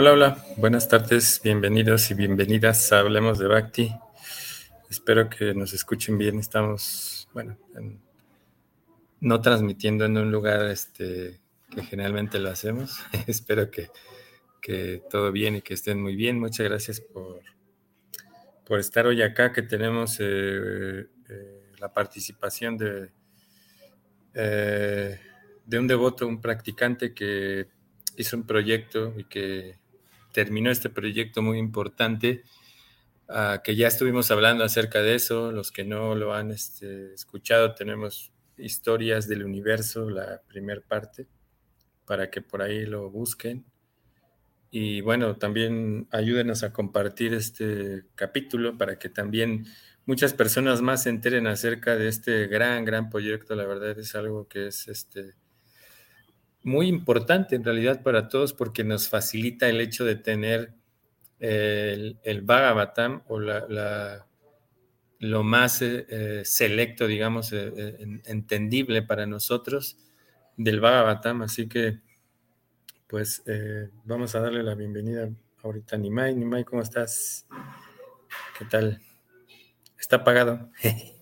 Hola, hola, buenas tardes, bienvenidos y bienvenidas a Hablemos de Bhakti. Espero que nos escuchen bien. Estamos, bueno, no transmitiendo en un lugar este, que generalmente lo hacemos. Espero que, todo bien y que estén muy bien. Muchas gracias por, por estar hoy acá, que tenemos eh, eh, la participación de, eh, de un devoto, un practicante que hizo un proyecto y que terminó este proyecto muy importante, ah, que ya estuvimos hablando acerca de eso, los que no lo han este, escuchado, tenemos historias del universo, la primera parte, para que por ahí lo busquen. Y bueno, también ayúdenos a compartir este capítulo para que también muchas personas más se enteren acerca de este gran, gran proyecto. La verdad es algo que es este, muy importante en realidad para todos porque nos facilita el hecho de tener el, el Bhagavatam o la, lo más eh, eh, selecto, digamos, eh, entendible para nosotros del Bhagavatam. Así que, pues, vamos a darle la bienvenida ahorita a Nimai. Nimai, ¿cómo estás? ¿Qué tal? ¿Está apagado?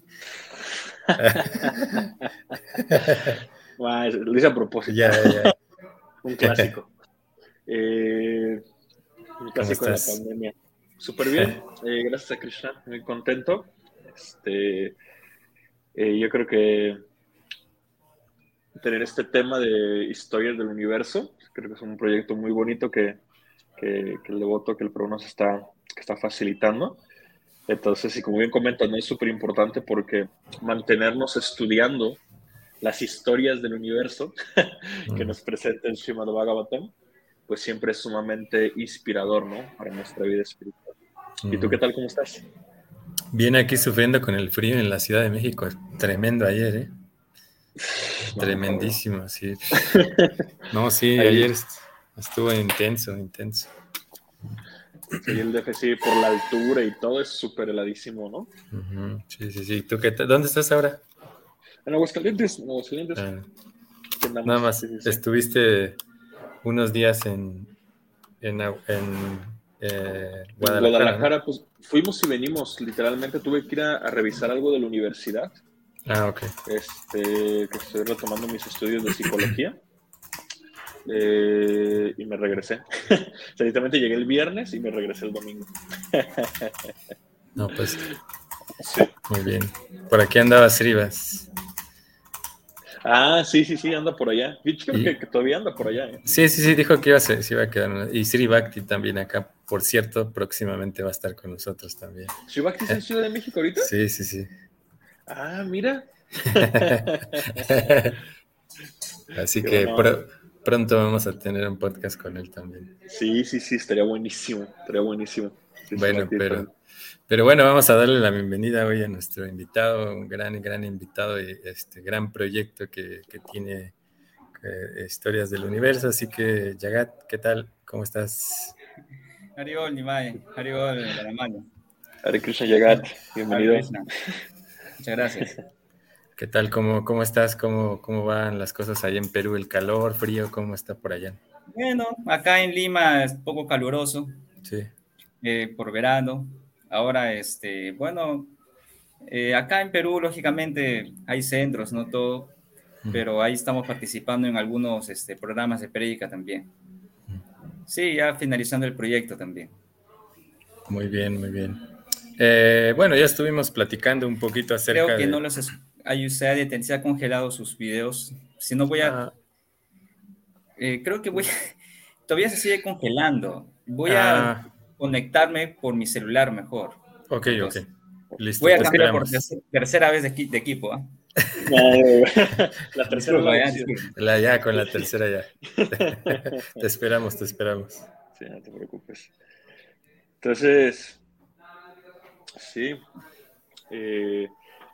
lo hice a propósito. un clásico. Eh, un clásico de la pandemia. Súper bien. Eh, gracias a Krishna. Muy contento. Este, eh, yo creo que tener este tema de historias del universo, creo que es un proyecto muy bonito que, que, el devoto, que el pro nos está, que está facilitando. Entonces, y como bien comentan, es súper importante porque mantenernos estudiando las historias del universo que nos presenta el Srimad Bhagavatam, pues siempre es sumamente inspirador, ¿no? Para nuestra vida espiritual. ¿Y tú qué tal? ¿Cómo estás? Bien aquí sufriendo con el frío en la Ciudad de México. Tremendo ayer, ¿eh? Tremendísimo, sí. No, sí, ayer estuvo intenso, intenso. Sí, el DFC por la altura y todo es súper heladísimo, ¿no? Sí, sí, sí. ¿Tú qué ¿Dónde estás ahora? En Aguascalientes, Aguascalientes. Ah. nada más, estuviste unos días en, en, eh, Guadalajara. pues fuimos y venimos, literalmente tuve que ir a, revisar algo de la universidad. Ah, ok. Este, que estoy retomando mis estudios de psicología. Eh, y me regresé. o literalmente llegué el viernes y me regresé el domingo. no, pues. Muy bien. Por aquí andabas Rivas. Ah, sí, sí, sí, anda por allá. Yo creo que, todavía anda por allá. ¿eh? Sí, sí, sí, dijo que iba a, se iba a quedar. Y Sri Bhakti también acá, por cierto, próximamente va a estar con nosotros también. ¿Sri Bhakti está en Ciudad de México ahorita? Sí, sí, sí. Ah, mira. Así que pronto vamos a tener un podcast con él también. Sí, sí, sí, estaría buenísimo, estaría buenísimo. bueno, pero... Pero bueno, vamos a darle la bienvenida hoy a nuestro invitado, un gran, gran invitado y este gran proyecto que, tiene eh, Historias del Universo. Así que, Yagat, ¿qué tal? ¿Cómo estás? Haribol, Nimai. Haribol, Aramano. Hare Krishna, Yagat. Bienvenido. Muchas gracias. ¿Qué tal? ¿Cómo, cómo estás? ¿Cómo, ¿Cómo van las cosas allá en Perú? ¿El calor, frío? ¿Cómo está por allá? Bueno, acá en Lima es poco caluroso. Sí. Eh, por verano Ahora, este, bueno, eh, acá en Perú, lógicamente, hay centros, no todo, pero ahí estamos participando en algunos este, programas de prédica también. Sí, ya finalizando el proyecto también. Muy bien, muy bien. Eh, bueno, ya estuvimos platicando un poquito acerca Creo que no los hay, se, ha, se ha congelado sus videos. Si no voy a... Ah. Eh, creo que voy a... Todavía se sigue congelando. Voy a ah conectarme por mi celular mejor. Ok, ok. Listo. Voy a cambiar por tercera vez de, equipo. ¿ah? la tercera la ya, con la tercera ya. te esperamos, te esperamos. Sí, no te preocupes. Entonces, sí. Eh,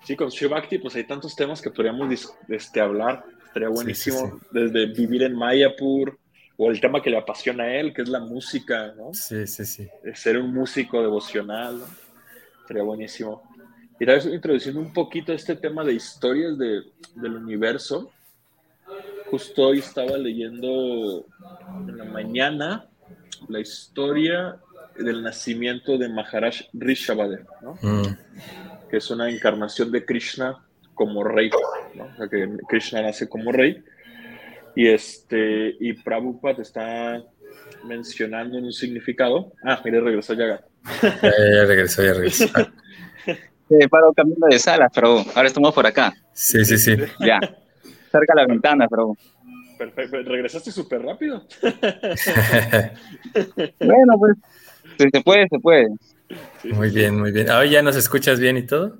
sí, con Shivakti, pues hay tantos temas que podríamos este, hablar. Estaría buenísimo. Desde vivir en Mayapur, o el tema que le apasiona a él, que es la música, ¿no? Sí, sí, sí. ser un músico devocional, ¿no? Sería buenísimo. Y vez introduciendo un poquito este tema de historias de, del universo. Justo hoy estaba leyendo en la mañana la historia del nacimiento de Maharaj Rishabhadeva, ¿no? Mm. que es una encarnación de Krishna como rey, ¿no? o sea, que Krishna nace como rey. Y, este, y Prabhupada está mencionando un significado. Ah, mire, regresó ya. ya regresó, ya regresó. Eh, paro camino de sala, pero ahora estamos por acá. Sí, sí, sí. Ya. Cerca la ventana, pero. Perfecto. Regresaste súper rápido. bueno, pues. Se puede, se puede. muy bien, muy bien. ¿Ahora ya nos escuchas bien y todo?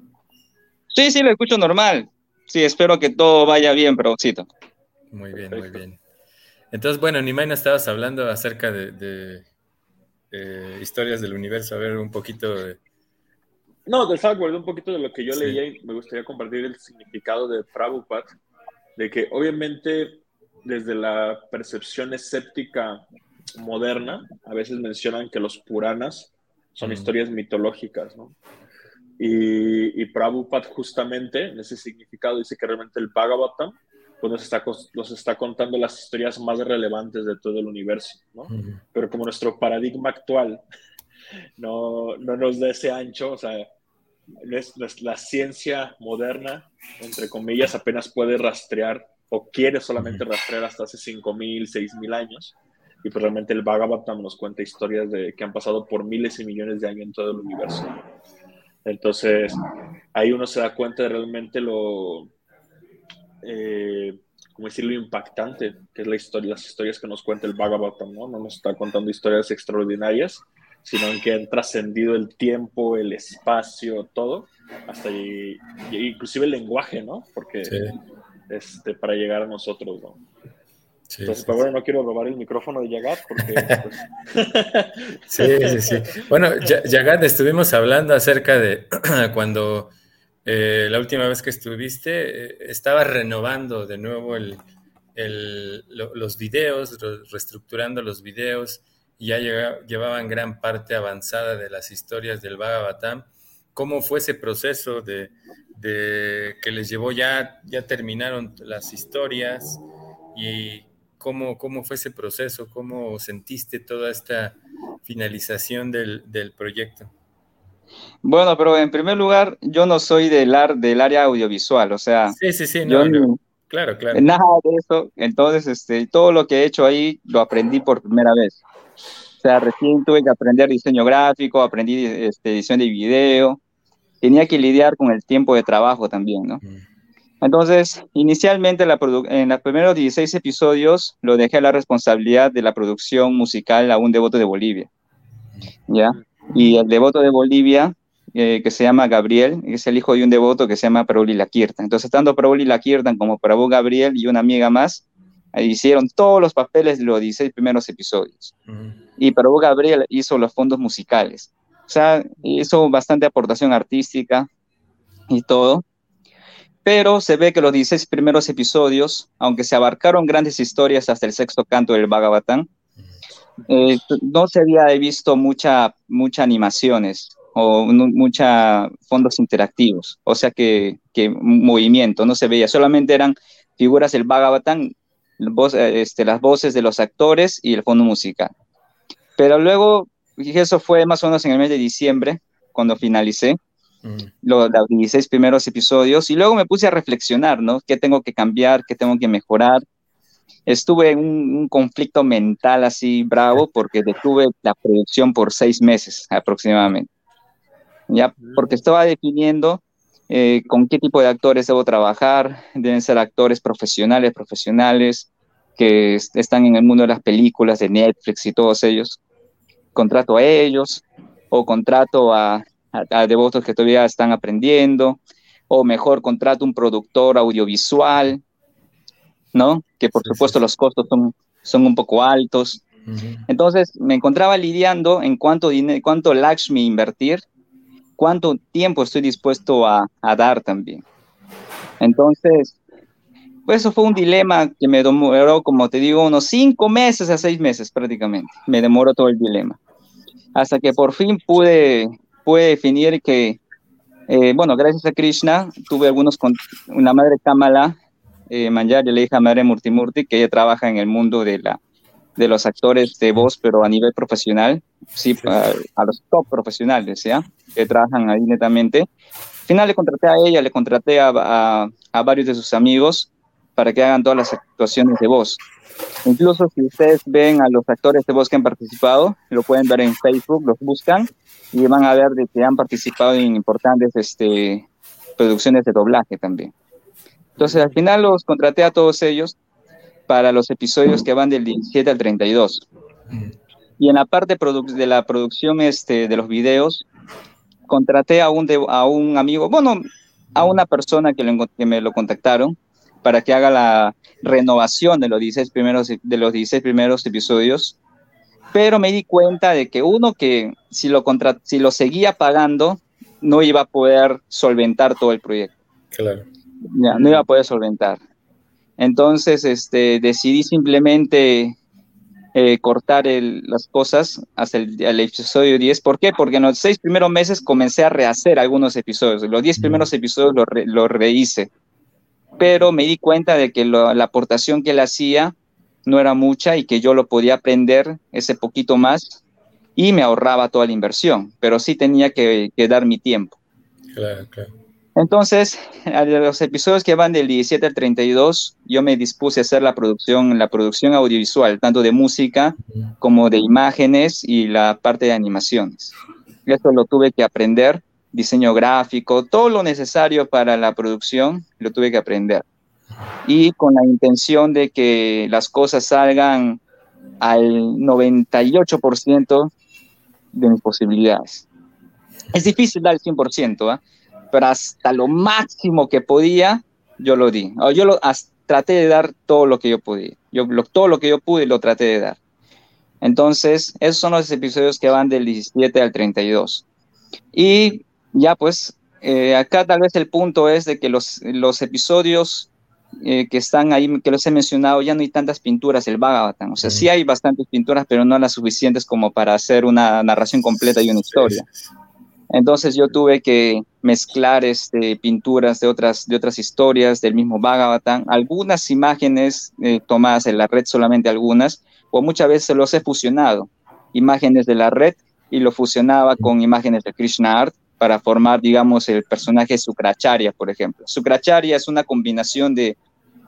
Sí, sí, lo escucho normal. Sí, espero que todo vaya bien, Proxito. Muy bien, muy bien. Entonces, bueno, Nimai, nos estabas hablando acerca de, historias del universo. A ver, un poquito de no, estaba acordando un poquito de lo que yo leía y me gustaría compartir el significado de Prabhupada, de que obviamente desde la percepción escéptica moderna, a veces mencionan que los Puranas son historias mitológicas, ¿no? Y, y Prabhupada justamente en ese significado dice que realmente el Bhagavatam pues nos está, nos está contando las historias más relevantes de todo el universo, ¿no? Pero como nuestro paradigma actual no, no nos da ese ancho, o sea, la ciencia moderna, entre comillas, apenas puede rastrear o quiere solamente rastrear hasta hace 5.000, 6.000 años. Y pues realmente el Bhagavatam nos cuenta historias de, que han pasado por miles y millones de años en todo el universo. Entonces, ahí uno se da cuenta de realmente lo, eh, como decirlo, impactante que es la historia, las historias que nos cuenta el Bhagavatam, ¿no? No nos está contando historias extraordinarias, sino en que han trascendido el tiempo, el espacio, todo, hasta y, inclusive el lenguaje, ¿no? Porque este, para llegar a nosotros, ¿no? Entonces, pero bueno, no quiero robar el micrófono de Yagat porque... Pues, sí, sí, sí. Bueno, Yagat, estuvimos hablando acerca de cuando eh, la última vez que estuviste, eh, estaba renovando de nuevo el, el, los videos, reestructurando los videos, ya llevaban gran parte avanzada de las historias del Bhagavatam. ¿Cómo fue ese proceso de, que les llevó ya, ya terminaron las historias y cómo, cómo fue ese proceso? ¿Cómo sentiste toda esta finalización del, proyecto? Bueno, pero en primer lugar, yo no soy del, del área audiovisual, o sea, sí, sí, sí, claro, claro. Nada de eso, entonces este, todo lo que he hecho ahí lo aprendí por primera vez. O sea, recién tuve que aprender diseño gráfico, aprendí este, edición de video, tenía que lidiar con el tiempo de trabajo también, ¿no? Entonces, inicialmente la en los primeros 16 episodios lo dejé a la responsabilidad de la producción musical a un devoto de Bolivia, ¿ya? Y el devoto de Bolivia, eh, que se llama Gabriel, es el hijo de un devoto que se llama Prabhu Lakirtan. Entonces, tanto Prabhu Lakirtan como Prabhu Gabriel y una amiga más, hicieron todos los papeles de los 16 primeros episodios. Y Prabhu Gabriel hizo los fondos musicales. O sea, hizo bastante aportación artística y todo. Pero se ve que los 16 primeros episodios, aunque se abarcaron grandes historias hasta el sexto canto del Bhagavatam, eh, no se había visto mucha, mucha animaciones o mucha fondos interactivos, o sea que, que movimiento, no se veía, solamente eran figuras del Bhagavatam eh, este, las voces de los actores y el fondo musical. Pero luego, eso fue más o menos en el mes de diciembre, cuando finalicé mm. los, 16 primeros episodios, y luego me puse a reflexionar, ¿no? ¿Qué tengo que cambiar? ¿Qué tengo que mejorar? Estuve en un, conflicto mental así bravo porque detuve la producción por seis meses aproximadamente. Ya, mm. porque estaba definiendo eh, con qué tipo de actores debo trabajar, deben ser actores profesionales, profesionales, que están en el mundo de las películas, de Netflix y todos ellos. Contrato a ellos o contrato a, devotos que todavía están aprendiendo, o mejor contrato un productor audiovisual, ¿no? Que por supuesto los costos son, son un poco altos. Entonces me encontraba lidiando en cuánto, cuánto Lakshmi invertir cuánto tiempo estoy dispuesto a, dar también. Entonces, pues eso fue un dilema que me demoró, como te digo, unos cinco meses a seis meses prácticamente. Me demoró todo el dilema. Hasta que por fin pude, pude definir que, eh, bueno, gracias a Krishna, tuve algunos con una madre Kamala, eh, Manjari, la hija madre Murtimurti, que ella trabaja en el mundo de la, de los actores de voz, pero a nivel profesional, sí, a, los top profesionales, ¿ya? Que trabajan ahí netamente. Al final le contraté a ella, le contraté a, a, varios de sus amigos para que hagan todas las actuaciones de voz. Incluso si ustedes ven a los actores de voz que han participado, lo pueden ver en Facebook, los buscan y van a ver de que han participado en importantes este, producciones de doblaje también. Entonces al final los contraté a todos ellos para los episodios que van del 17 al 32. Y en la parte de la producción este, de los videos, contraté a un, a un amigo, bueno, a una persona que, que, me lo contactaron para que haga la renovación de los 16 primeros, de los 16 primeros episodios. Pero me di cuenta de que uno que si lo, si lo seguía pagando, no iba a poder solventar todo el proyecto. Claro. Ya, no iba a poder solventar. Entonces, este, decidí simplemente eh, cortar las cosas hasta el, episodio 10. ¿Por qué? Porque en los seis primeros meses comencé a rehacer algunos episodios. Los diez primeros episodios los lo rehice. Pero me di cuenta de que la aportación que él hacía no era mucha y que yo lo podía aprender ese poquito más y me ahorraba toda la inversión. Pero sí tenía que, que dar mi tiempo. Claro, claro. Entonces, a los episodios que van del 17 al 32, yo me dispuse a hacer la producción, la producción audiovisual, tanto de música como de imágenes y la parte de animaciones. Esto lo tuve que aprender, diseño gráfico, todo lo necesario para la producción, lo tuve que aprender. Y con la intención de que las cosas salgan al 98% de mis posibilidades. Es difícil dar el 100%, ¿ah? Pero hasta lo máximo que podía, yo lo di. Yo lo, traté de dar todo lo que yo podía. Yo, todo lo que yo pude lo traté de dar. Entonces, esos son los episodios que van del 17 al 32. Y ya pues, eh, acá tal vez el punto es de que los, los episodios eh, que están ahí, que los he mencionado, ya no hay tantas pinturas el Bhagavatam. O sea, sí hay bastantes pinturas, pero no las suficientes como para hacer una narración completa y una historia. Entonces yo tuve que mezclar este, pinturas de otras, de otras historias del mismo Bhagavatam, algunas imágenes eh, tomadas en la red, solamente algunas, o muchas veces los he fusionado, imágenes de la red y lo fusionaba con imágenes de Krishna Art para formar, digamos, el personaje Sukracharya, por ejemplo. Sukracharya es una combinación de,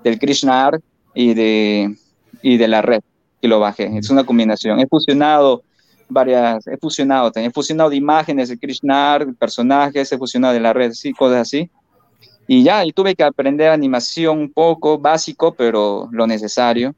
del Krishna Art y de, y de la red que lo bajé. Es una combinación. He fusionado varias, he fusionado, he fusionado de imágenes de Krishna, personajes, he fusionado de la red, sí, cosas así. Y ya, y tuve que aprender animación un poco, básico, pero lo necesario.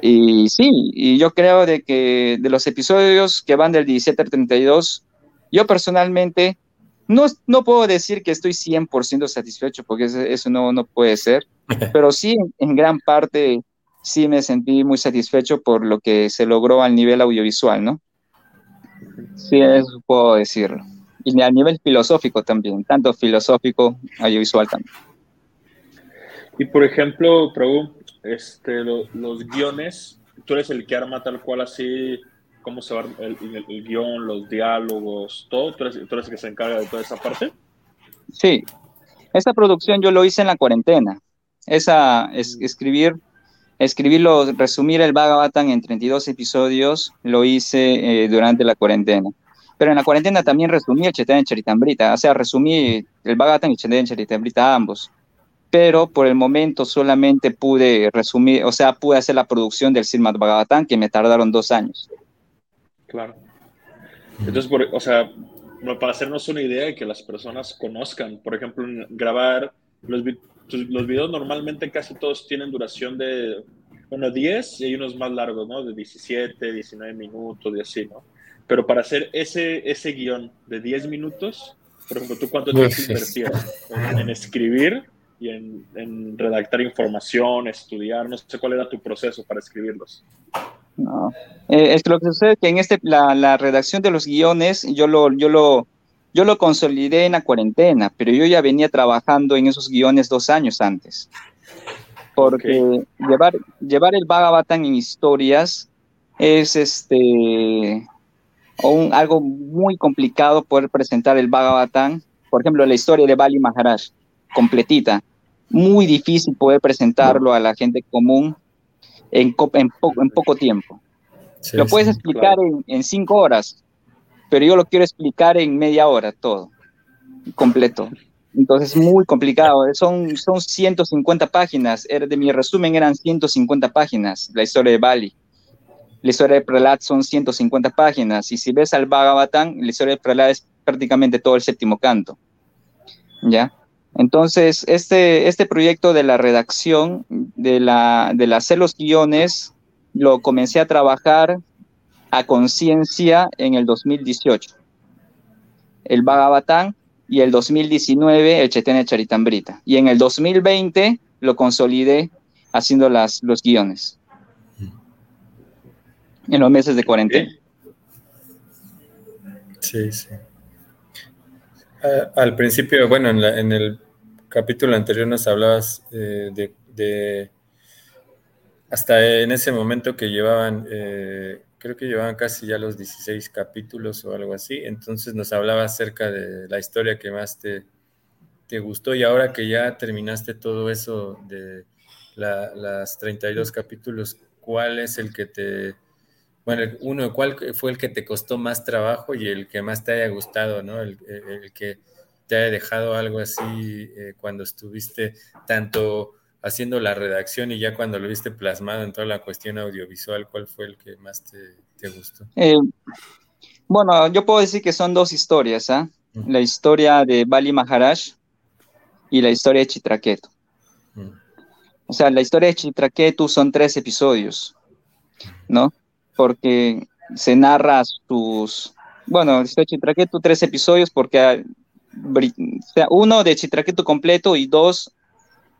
Y sí, y yo creo de que de los episodios que van del 17 al 32, yo personalmente no, no puedo decir que estoy 100% satisfecho, porque eso, no, no puede ser, pero sí, en gran parte, sí me sentí muy satisfecho por lo que se logró al nivel audiovisual, ¿no? Sí, eso puedo decirlo. Y a nivel filosófico también, tanto filosófico, audiovisual también. Y por ejemplo, Prabhu, este, los guiones, tú eres el que arma tal cual así, cómo se va el, el, guion, los diálogos, todo, ¿Tú eres, ¿tú eres el que se encarga de toda esa parte? Sí, esta producción yo lo hice en la cuarentena. Esa es escribir escribirlo, resumir el Bhagavatam en 32 episodios, lo hice eh, durante la cuarentena. Pero en la cuarentena también resumí el Chaitanya Charitamrita, o sea, resumí el Bhagavatam y el Chaitanya Charitamrita ambos. Pero por el momento solamente pude resumir, o sea, pude hacer la producción del Srimad Bhagavatam, que me tardaron dos años. Claro. Entonces, o sea, para hacernos una idea y que las personas conozcan, por ejemplo, grabar los, los videos normalmente casi todos tienen duración de, bueno, 10 y hay unos más largos, ¿no? De 17, 19 minutos y así, ¿no? Pero para hacer ese, ese guion de 10 minutos, por ejemplo, ¿tú cuánto tiempo invertías en, escribir y en, redactar información, estudiar? No sé cuál era tu proceso para escribirlos. No, eh, es que lo que sucede es que en este, la, la redacción de los guiones, yo lo, yo lo, yo lo consolidé en la cuarentena, pero yo ya venía trabajando en esos guiones dos años antes. Porque llevar, llevar el Bhagavatam en historias es este, un, algo muy complicado poder presentar el Bhagavatam. Por ejemplo, la historia de Bali Maharaj, completita. Muy difícil poder presentarlo a la gente común en, en, en poco tiempo. lo puedes explicar en, cinco horas, pero yo lo quiero explicar en media hora todo, completo. Entonces es muy complicado. Son, son 150 páginas. De mi resumen eran 150 páginas, la historia de Bali. La historia de Prahlad son 150 páginas. Y si ves al Bhagavatam, la historia de Prahlad es prácticamente todo el séptimo canto. ¿Ya? Entonces, este, este proyecto de la redacción, de, la, de hacer los guiones, lo comencé a trabajar a conciencia en el 2018. El Bhagavatam y el 2019 el Chaitanya Charitambrita. Y en el 2020 lo consolidé haciendo las, los guiones. En los meses de cuarentena. Sí, sí. al principio, bueno, en, el capítulo anterior nos hablabas eh, de, hasta en ese momento que llevaban eh, creo que llevaban casi ya los 16 capítulos o algo así, entonces nos hablaba acerca de la historia que más te, te gustó y ahora que ya terminaste todo eso de las 32 capítulos, ¿cuál es el que te, bueno, uno, cuál fue el que te costó más trabajo y el que más te haya gustado, ¿no? El, que te haya dejado algo así eh, cuando estuviste tanto haciendo la redacción y ya cuando lo viste plasmado en toda la cuestión audiovisual, ¿cuál fue el que más te, gustó? Eh, bueno, yo puedo decir que son dos historias, ¿ah? La historia de Bali Maharaj y la historia de Chitraketu. O sea, la historia de Chitraketu son tres episodios, ¿no? Porque se narra sus... Bueno, la historia de Chitraketu, tres episodios porque... O sea, uno de Chitraketu completo y dos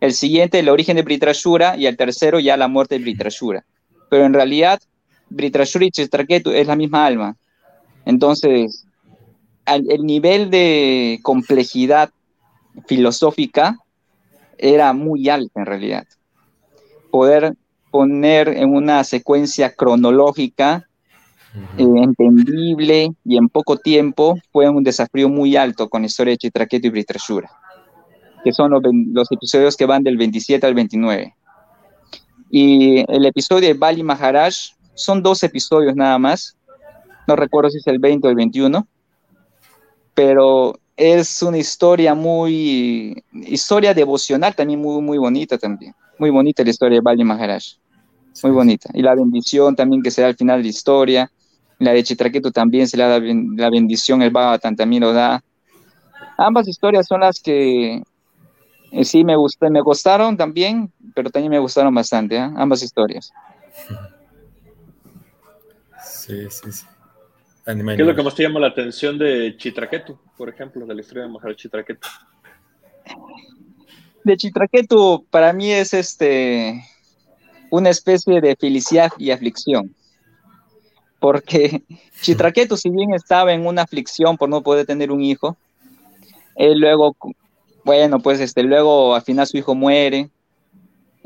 el siguiente el origen de Britrashura y el tercero ya la muerte de Britrashura. Pero en realidad Britrashura y Chitraketu es la misma alma. Entonces, el nivel de complejidad filosófica era muy alto en realidad. Poder poner en una secuencia cronológica eh, entendible y en poco tiempo fue un desafío muy alto con la historia de Chitraketu y Britrashura que son los, episodios que van del 27 al 29. Y el episodio de Bali Maharaj son dos episodios nada más. No recuerdo si es el 20 o el 21. Pero es una historia muy, historia devocional también muy, muy bonita también. Muy bonita la historia de Bali Maharaj. Muy bonita. Y la bendición también que se da al final de la historia. La de Chitraketu también se le da la bendición, el Bhagavatam también lo da. Ambas historias son las que eh, sí, me, gusté, me gustaron también, pero también me gustaron bastante, ¿eh? ambas historias. Sí, sí, sí. ¿Qué es lo que más te llama la atención de Chitraketu, por ejemplo, de la historia de Maharaj Chitraketu? De Chitraketu, para mí es este una especie de felicidad y aflicción. Porque Chitraketu, si bien estaba en una aflicción por no poder tener un hijo, él luego bueno, pues este, luego al final su hijo muere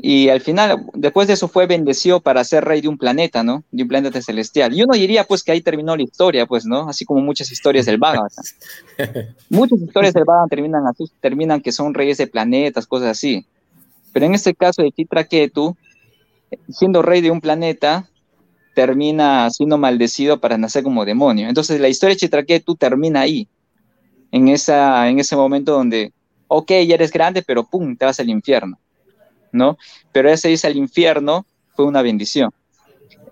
y al final, después de eso fue bendecido para ser rey de un planeta, ¿no? De un planeta celestial. Y uno diría pues que ahí terminó la historia, pues, ¿no? Así como muchas historias del Bhagavatam. muchas historias del Bhagavatam terminan así, terminan que son reyes de planetas, cosas así. Pero en este caso de Chitraketu, siendo rey de un planeta, termina siendo maldecido para nacer como demonio. Entonces la historia de Chitraketu termina ahí, en, esa, en ese momento donde ok, ya eres grande, pero pum, te vas al infierno, ¿no? Pero ese irse al infierno fue una bendición.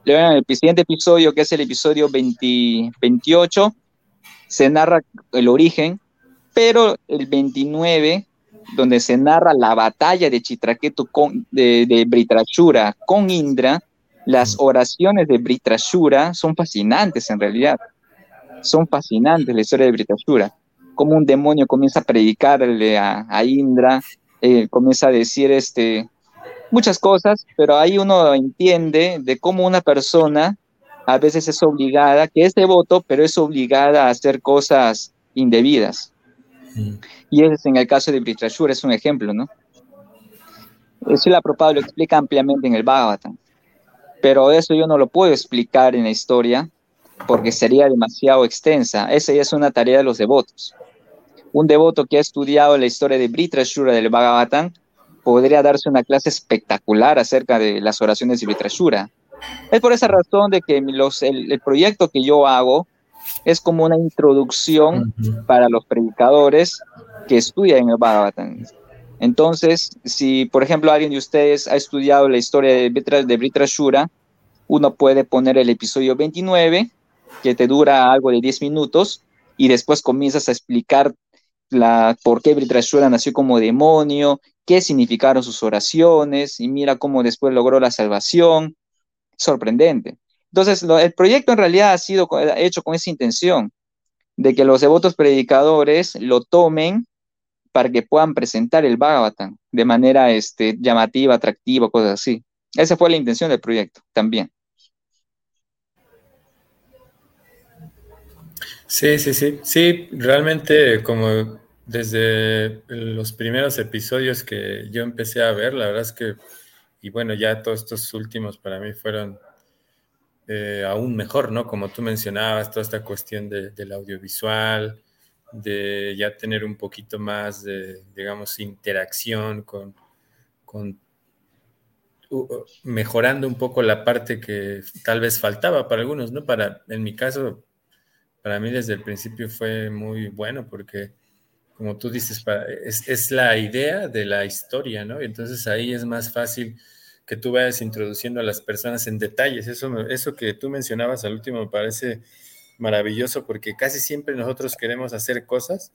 Luego en el siguiente episodio, que es el episodio 28, se narra el origen, pero el 29, donde se narra la batalla de Chitraketu con, de, de Britrashura con Indra, las oraciones de Britrashura son fascinantes en realidad. Son fascinantes la historia de Britrashura como un demonio comienza a predicarle a, Indra, eh, comienza a decir este, muchas cosas, pero ahí uno entiende de cómo una persona a veces es obligada, que es devoto, pero es obligada a hacer cosas indebidas. Mm. Y es en el caso de Britrashura, es un ejemplo, ¿no? Eso la Prabhupada lo explica ampliamente en el Bhagavatam. Pero eso yo no lo puedo explicar en la historia porque sería demasiado extensa. Esa ya es una tarea de los devotos un devoto que ha estudiado la historia de Britrashura del Bhagavatam podría darse una clase espectacular acerca de las oraciones de Britrashura, Es por esa razón de que los, el, proyecto que yo hago es como una introducción para los predicadores que estudian el Bhagavatam. Entonces, si por ejemplo alguien de ustedes ha estudiado la historia de Britra, de uno puede poner el episodio 29, que te dura algo de 10 minutos, y después comienzas a explicar la, por qué Britrashura nació como demonio, qué significaron sus oraciones, y mira cómo después logró la salvación. Sorprendente. Entonces, el proyecto en realidad ha sido hecho con esa intención, de que los devotos predicadores lo tomen para que puedan presentar el Bhagavatam de manera este, llamativa, atractiva, cosas así. Esa fue la intención del proyecto también. Sí, sí, sí. Sí, realmente como desde los primeros episodios que yo empecé a ver, la verdad es que, y bueno, ya todos estos últimos para mí fueron eh, aún mejor, ¿no? Como tú mencionabas, toda esta cuestión del audiovisual, de ya tener un poquito más de, digamos, interacción con, con mejorando un poco la parte que tal vez faltaba para algunos, ¿no? Para, en mi caso, para mí desde el principio fue muy bueno porque, como tú dices, es, la idea de la historia, ¿no? Y entonces ahí es más fácil que tú vayas introduciendo a las personas en detalles. Eso, eso que tú mencionabas al último me parece maravilloso porque casi siempre nosotros queremos hacer cosas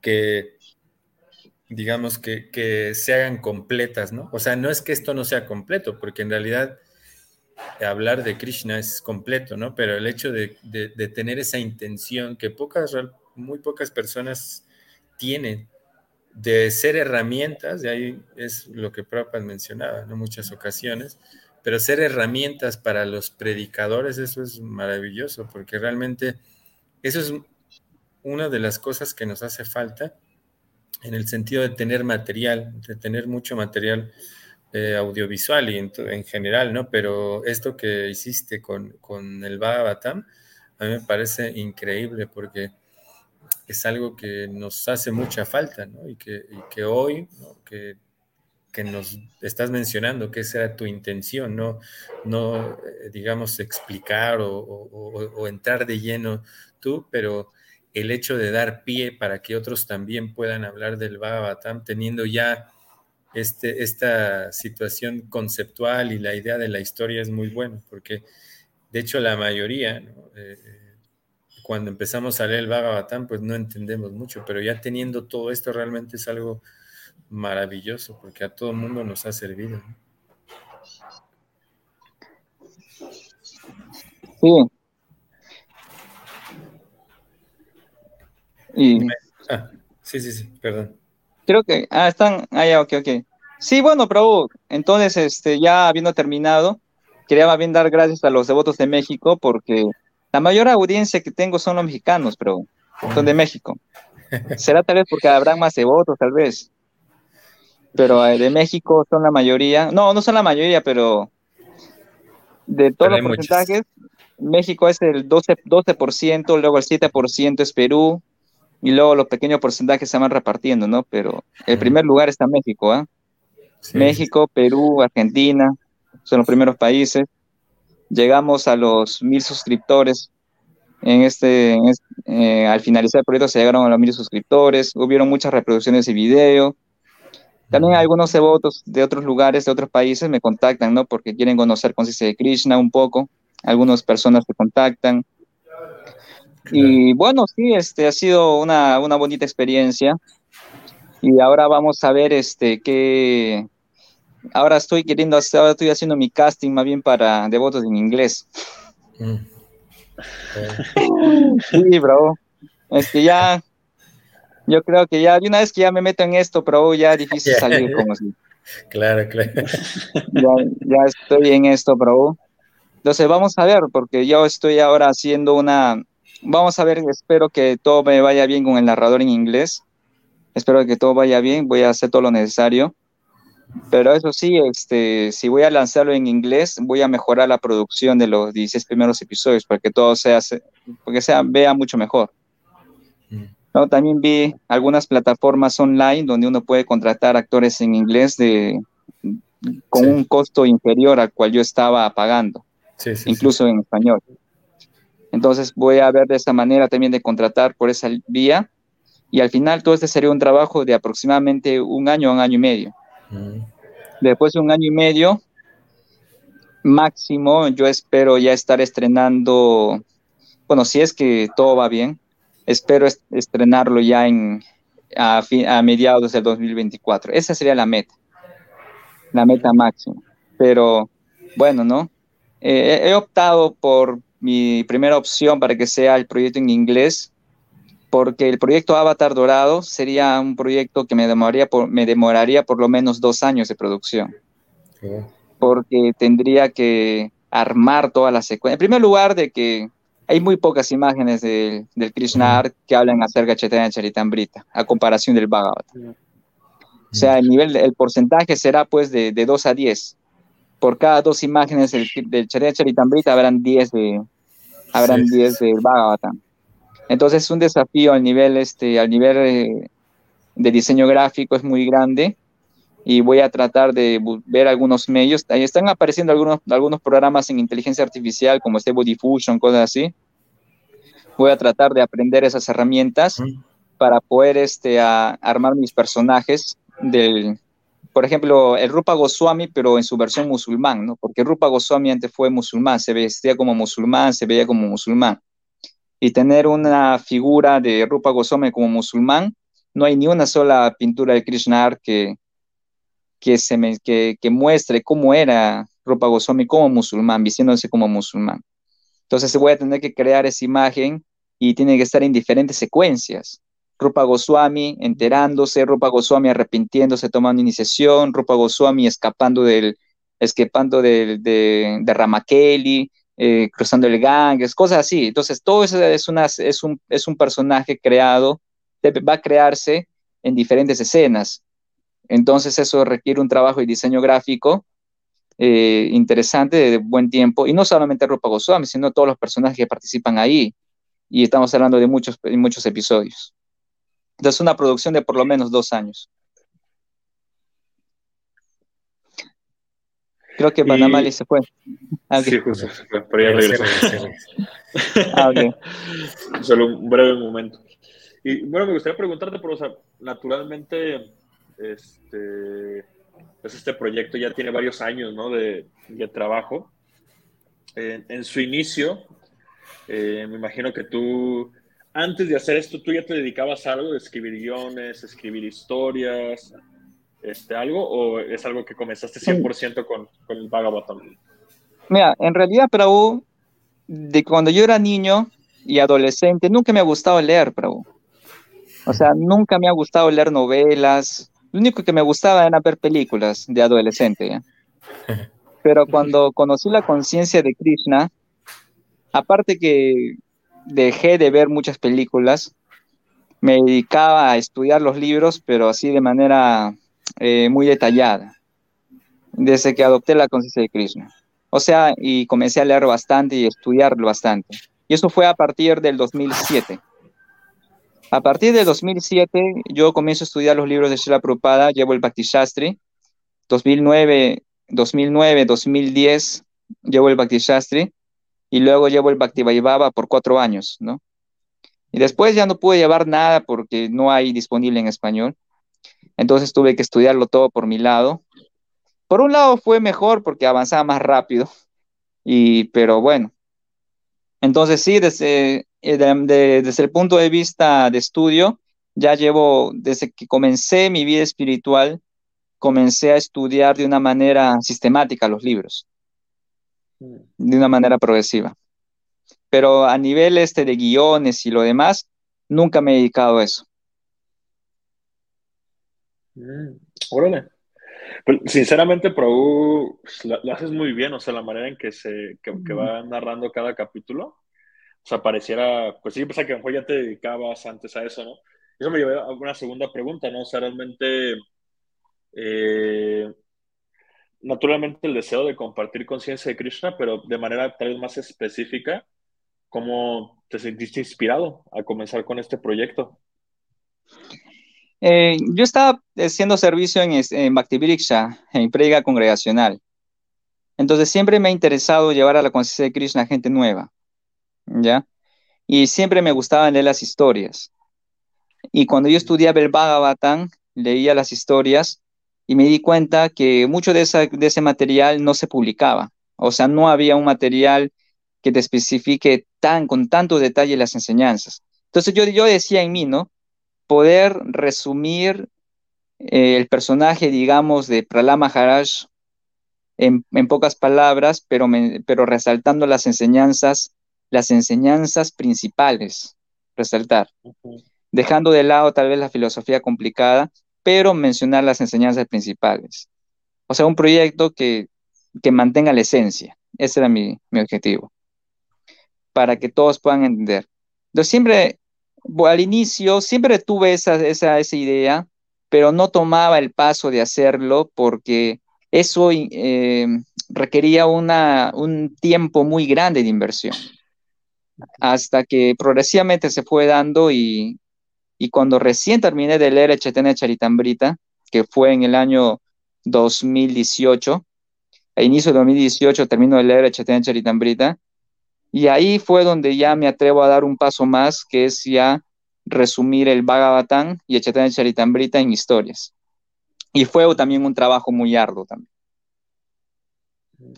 que, digamos, que, que se hagan completas, ¿no? O sea, no es que esto no sea completo, porque en realidad hablar de Krishna es completo, ¿no? Pero el hecho de, tener esa intención que pocas, muy pocas personas tienen de ser herramientas, de ahí es lo que Prabhupada mencionaba, ¿no? Muchas ocasiones, pero ser herramientas para los predicadores, eso es maravilloso, porque realmente eso es una de las cosas que nos hace falta en el sentido de tener material, de tener mucho material eh, audiovisual y en, general, ¿no? Pero esto que hiciste con, con el Bhagavatam, a mí me parece increíble porque es algo que nos hace mucha falta, ¿no? Y que, que hoy, que, que, nos estás mencionando, que esa era tu intención, no, no eh, digamos, explicar o, o, entrar de lleno tú, pero el hecho de dar pie para que otros también puedan hablar del Bhagavatam, teniendo ya este, esta situación conceptual y la idea de la historia es muy buena, porque de hecho la mayoría, eh, eh, cuando empezamos a leer el Bhagavatam, pues no entendemos mucho, pero ya teniendo todo esto realmente es algo maravilloso, porque a todo el mundo nos ha servido. Sí. Ah, sí, sí, sí, perdón. Creo que, ah, están, ah, ya, ok, ok. Sí, bueno, pero entonces, este, ya habiendo terminado, quería bien dar gracias a los devotos de México porque la mayor audiencia que tengo son los mexicanos, pero son de México. Será tal vez porque habrá más devotos, tal vez. Pero eh, de México son la mayoría. No, no son la mayoría, pero de todos los porcentajes, México es el 12%, 12%, luego el 7% es Perú, y luego los pequeños porcentajes se van repartiendo, ¿no? Pero el primer lugar está México, ¿ah? México, Perú, Argentina, son los primeros países. Llegamos a los mil suscriptores. En este, eh, al finalizar el proyecto se llegaron a los mil suscriptores. Hubieron muchas reproducciones de video. También algunos devotos de otros lugares, de otros países, me contactan, ¿no? Porque quieren conocer conciencia de Krishna un poco. Algunas personas me contactan. Y bueno, sí, este ha sido una, una bonita experiencia. Y ahora vamos a ver este qué. Ahora estoy queriendo hacer, ahora estoy haciendo mi casting más bien para devotos en inglés. Mm. sí, bro. Es que ya, yo creo que ya, de una vez que ya me meto en esto, pero ya es difícil salir como así. Claro, claro. Ya, ya estoy en esto, bro. Entonces vamos a ver, porque yo estoy ahora haciendo una, vamos a ver, espero que todo me vaya bien con el narrador en inglés. Espero que todo vaya bien, voy a hacer todo lo necesario. Pero eso sí, este, si voy a lanzarlo en inglés, voy a mejorar la producción de los 16 primeros episodios para que todo sea, porque sea, vea mucho mejor. Mm. ¿No? También vi algunas plataformas online donde uno puede contratar actores en inglés de, con un costo inferior al cual yo estaba pagando. incluso en español. Entonces voy a ver de esa manera también de contratar por esa vía y al final todo este sería un trabajo de aproximadamente un año, un año y medio. Mm. Después de un año y medio, máximo, yo espero ya estar estrenando, bueno, si es que todo va bien, espero estrenarlo ya en, a, a mediados del 2024. Esa sería la meta, la meta máxima. Pero bueno, ¿no? Eh, he optado por mi primera opción para que sea el proyecto en inglés, porque el proyecto Avatar Dorado sería un proyecto que me demoraría por, me demoraría por lo menos dos años de producción. Porque tendría que armar toda la secuencia. En primer lugar, de que hay muy pocas imágenes del, del Krishna que hablan acerca de Chaitanya Charitamrita, a comparación del Bhagavatam. O sea, el nivel, el porcentaje será pues de, de 2 a 10 por cada dos imágenes del, del Charitamrita habrán 10 de habrán 10 del Bhagavatam. Entonces es un desafío al nivel este al nivel eh, de diseño gráfico es muy grande y voy a tratar de ver algunos medios. Ahí están apareciendo algunos, algunos programas en inteligencia artificial como Stable Diffusion, cosas así. Voy a tratar de aprender esas herramientas para poder este, armar mis personajes del, por ejemplo, el Rupa Goswami, pero en su versión musulmán, ¿no? Porque Rupa Goswami antes fue musulmán, se vestía como musulmán, se veía como musulmán. Y tener una figura de Rupa Goswami como musulmán, no hay ni una sola pintura de Krishna que, que, muestre cómo era Rupa Goswami como musulmán, vistiéndose como musulmán. Entonces voy a tener que crear esa imagen y tiene que estar en diferentes secuencias. Rupa Goswami enterándose, Rupa Goswami arrepintiéndose, tomando iniciación, Rupa Goswami escapando del, escapando de Ramakeli, eh, cruzando el Ganges, cosas así. Entonces, todo eso es, una, es, un, es un personaje creado, va a crearse en diferentes escenas. Entonces, eso requiere un trabajo de diseño gráfico eh, interesante, de buen tiempo, y no solamente Rupa Goswami, sino todos los personajes que participan ahí. Y estamos hablando de muchos, muchos episodios. Entonces, una producción de por lo menos dos años. Creo que Panamá se fue. Ah, sí, justo se fue, pero ya regresó. ah, Solo un breve momento. Y bueno, me gustaría preguntarte, pero, o sea, naturalmente, este, pues este proyecto ya tiene varios años, ¿no? De, de trabajo. en su inicio, eh, me imagino que tú antes de hacer esto, ¿tú ya te dedicabas a algo de escribir guiones, escribir historias, este, algo? ¿O es algo que comenzaste 100% con, con el Bhagavatam? Mira, en realidad, Prabhu, de cuando yo era niño y adolescente, nunca me ha gustado leer, Prabhu. O sea, nunca me ha gustado leer novelas. Lo único que me gustaba era ver películas de adolescente. Pero cuando conocí la conciencia de Krishna, aparte que dejé de ver muchas películas, me dedicaba a estudiar los libros, pero así de manera eh, muy detallada, desde que adopté la conciencia de Krishna. O sea, y comencé a leer bastante y estudiar bastante. Y eso fue a partir del 2007. A partir del 2007, yo comienzo a estudiar los libros de Srila Prabhupada, llevo el Bhakti Shastri. 2009, 2009, 2010, llevo el Bhakti Shastri y luego llevo el Bhakti Vaibhava por cuatro años, ¿no? Y después ya no pude llevar nada porque no hay disponible en español. Entonces tuve que estudiarlo todo por mi lado. Por un lado fue mejor porque avanzaba más rápido, y, pero bueno. Entonces sí, desde, eh, desde el punto de vista de estudio, ya llevo, desde que comencé mi vida espiritual, comencé a estudiar de una manera sistemática los libros de una manera progresiva. Pero a nivel este de guiones y lo demás, nunca me he dedicado a eso. Mm, órale. Pues, sinceramente, Pro lo, haces muy bien, o sea, la manera en que se que, va narrando cada capítulo. O sea, pareciera, pues sí, pues que a lo mejor ya te dedicabas antes a eso, ¿no? Eso me lleva a una segunda pregunta, ¿no? O sea, realmente, eh, naturalmente el deseo de compartir conciencia de Krishna, pero de manera tal vez más específica, ¿cómo te sentiste inspirado a comenzar con este proyecto? Eh, yo estaba haciendo servicio en, en Bhakti en predica congregacional. Entonces siempre me ha interesado llevar a la conciencia de Krishna a gente nueva, ¿ya? Y siempre me gustaban leer las historias. Y cuando yo estudiaba el Bhagavatam, leía las historias y me di cuenta que mucho de, de ese material no se publicaba. O sea, no había un material que te especifique tan, con tanto detalle las enseñanzas. Entonces yo, yo decía en mí, ¿no? Poder resumir eh, el personaje, digamos, de Prahlad Maharaj en, pocas palabras, pero, pero resaltando las enseñanzas, las enseñanzas principales, resaltar, dejando de lado tal vez la filosofía complicada, pero mencionar las enseñanzas principales. O sea, un proyecto que, que mantenga la esencia. Ese era mi, mi objetivo para que todos puedan entender. Entonces, siempre, al inicio, siempre tuve esa, esa, esa idea, pero no tomaba el paso de hacerlo porque eso eh, requería una, un tiempo muy grande de inversión. Hasta que progresivamente se fue dando y, y cuando recién terminé de leer el Chetene Charitambrita, que fue en el año 2018, a inicio de 2018 termino de leer el Chetene Charitambrita, y ahí fue donde ya me atrevo a dar un paso más, que es ya resumir el Bhagavatam y el Chaitanya Charitamrita en historias. Y fue también un trabajo muy arduo también.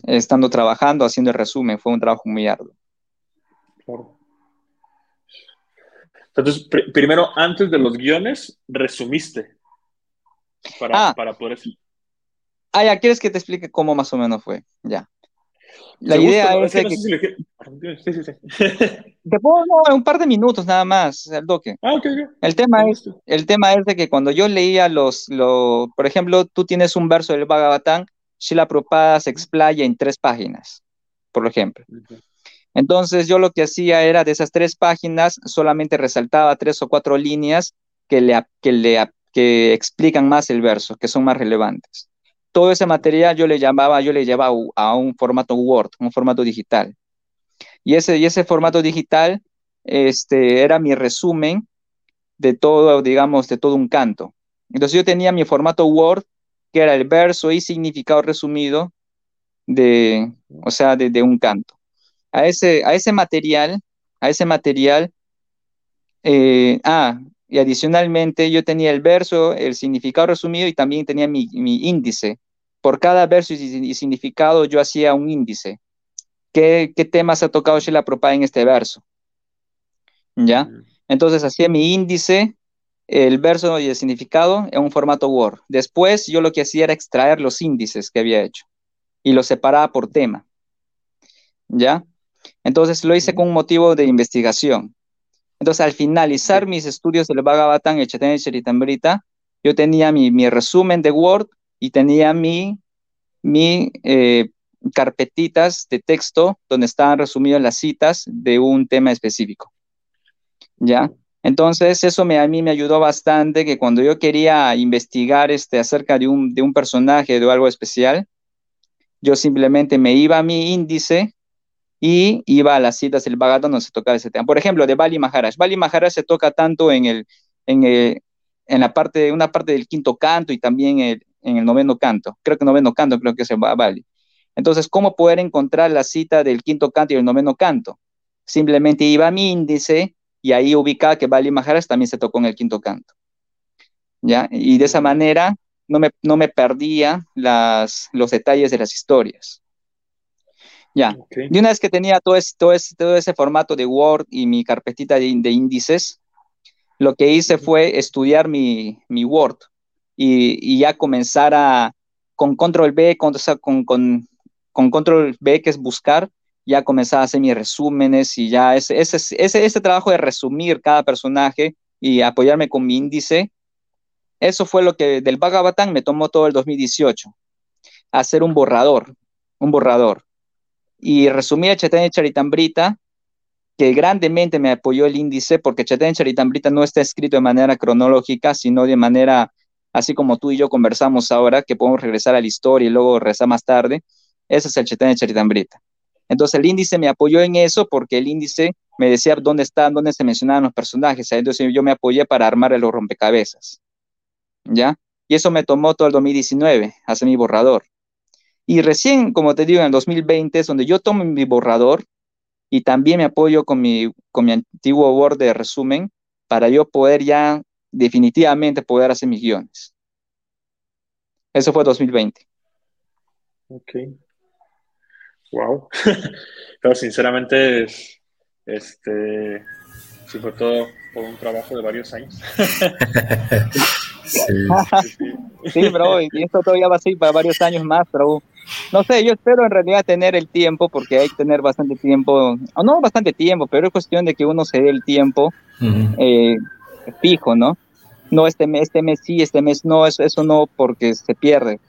Estando trabajando, haciendo el resumen, fue un trabajo muy arduo. Entonces, primero, antes de los guiones, resumiste para, ah, para poder... Ah, ya, ¿quieres que te explique cómo más o menos fue? Ya. La idea es que... Sí, sí, sí. Te puedo no, un par de minutos nada más, el doque. Ah, okay, El tema es, el tema es de que cuando yo leía los, lo, por ejemplo, tú tienes un verso del Bhagavatam, Shila Prabhupada se explaya en tres páginas, por ejemplo. Entonces yo lo que hacía era de esas tres páginas solamente resaltaba tres o cuatro líneas que le, que le que explican más el verso, que son más relevantes todo ese material yo le llamaba, yo le llevaba a un formato Word, un formato digital. Y ese, y ese formato digital este, era mi resumen de todo, digamos, de todo un canto. Entonces yo tenía mi formato Word, que era el verso y significado resumido de, o sea, de, un canto. A ese, a ese material, a ese material, eh, ah, y adicionalmente yo tenía el verso, el significado resumido y también tenía mi, índice. Por cada verso y, significado yo hacía un índice. ¿Qué, qué temas ha tocado Sheila Prabhupada en este verso? ¿Ya? Entonces hacía mi índice, el verso y el significado en un formato Word. Después yo lo que hacía era extraer los índices que había hecho y los separaba por tema. ¿Ya? Entonces lo hice con un motivo de investigación. Entonces, al finalizar mis estudios del Bhagavatam y Chaitanya Charitamrita, yo tenía mi, resumen de Word y tenía mi, mi eh, carpetitas de texto donde estaban resumidas las citas de un tema específico. ¿Ya? Entonces, eso me, a mí me ayudó bastante que cuando yo quería investigar este, acerca de un, de un personaje, de algo especial, yo simplemente me iba a mi índice y iba a las citas del Bhagavatam donde se tocaba ese tema. Por ejemplo, de Bali Maharaj. Bali Maharaj se toca tanto en, el, en, en la parte, una parte del quinto canto y también en el noveno canto. Creo que noveno canto, creo que es Bali. Entonces, ¿cómo poder encontrar la cita del quinto canto y el noveno canto? Simplemente iba a mi índice y ahí ubicaba que Bali Maharaj también se tocó en el quinto canto. ¿Ya? Y de esa manera no me, no me perdía las, los detalles de las historias. Ya. Y una vez que tenía todo ese, todo, ese, todo ese formato de Word y mi carpetita de, índices, lo que hice fue estudiar mi, mi Word y, y, ya comenzar a, con control B, con, con, con, con, control B, que es buscar, ya comenzar a hacer mis resúmenes y ya ese, ese, ese, ese trabajo de resumir cada personaje y apoyarme con mi índice, eso fue lo que del Bhagavatam me tomó todo el 2018, hacer un borrador, un borrador y resumí a Chaitanya Charitambrita, que grandemente me apoyó el índice, porque Chaitanya Charitambrita no está escrito de manera cronológica, sino de manera, así como tú y yo conversamos ahora, que podemos regresar a la historia y luego rezar más tarde. Ese es el Chaitanya Charitambrita. Entonces el índice me apoyó en eso porque el índice me decía dónde están, dónde se mencionaban los personajes. Entonces yo me apoyé para armar el rompecabezas. ¿Ya? Y eso me tomó todo el 2019, hacer mi borrador. Y recién, como te digo, en el 2020 es donde yo tomo mi borrador y también me apoyo con mi, con mi antiguo Word de resumen para yo poder ya definitivamente poder hacer mis guiones. Eso fue 2020. Ok. Wow. Pero sinceramente, este, sí fue todo por un trabajo de varios años. sí. bro, y esto todavía va a seguir para varios años más, pero no sé, yo espero en realidad tener el tiempo, porque hay que tener bastante tiempo, o no bastante tiempo, pero es cuestión de que uno se dé el tiempo eh, fijo, ¿no? No este mes, este mes sí, este mes no, eso, eso no, porque se pierde.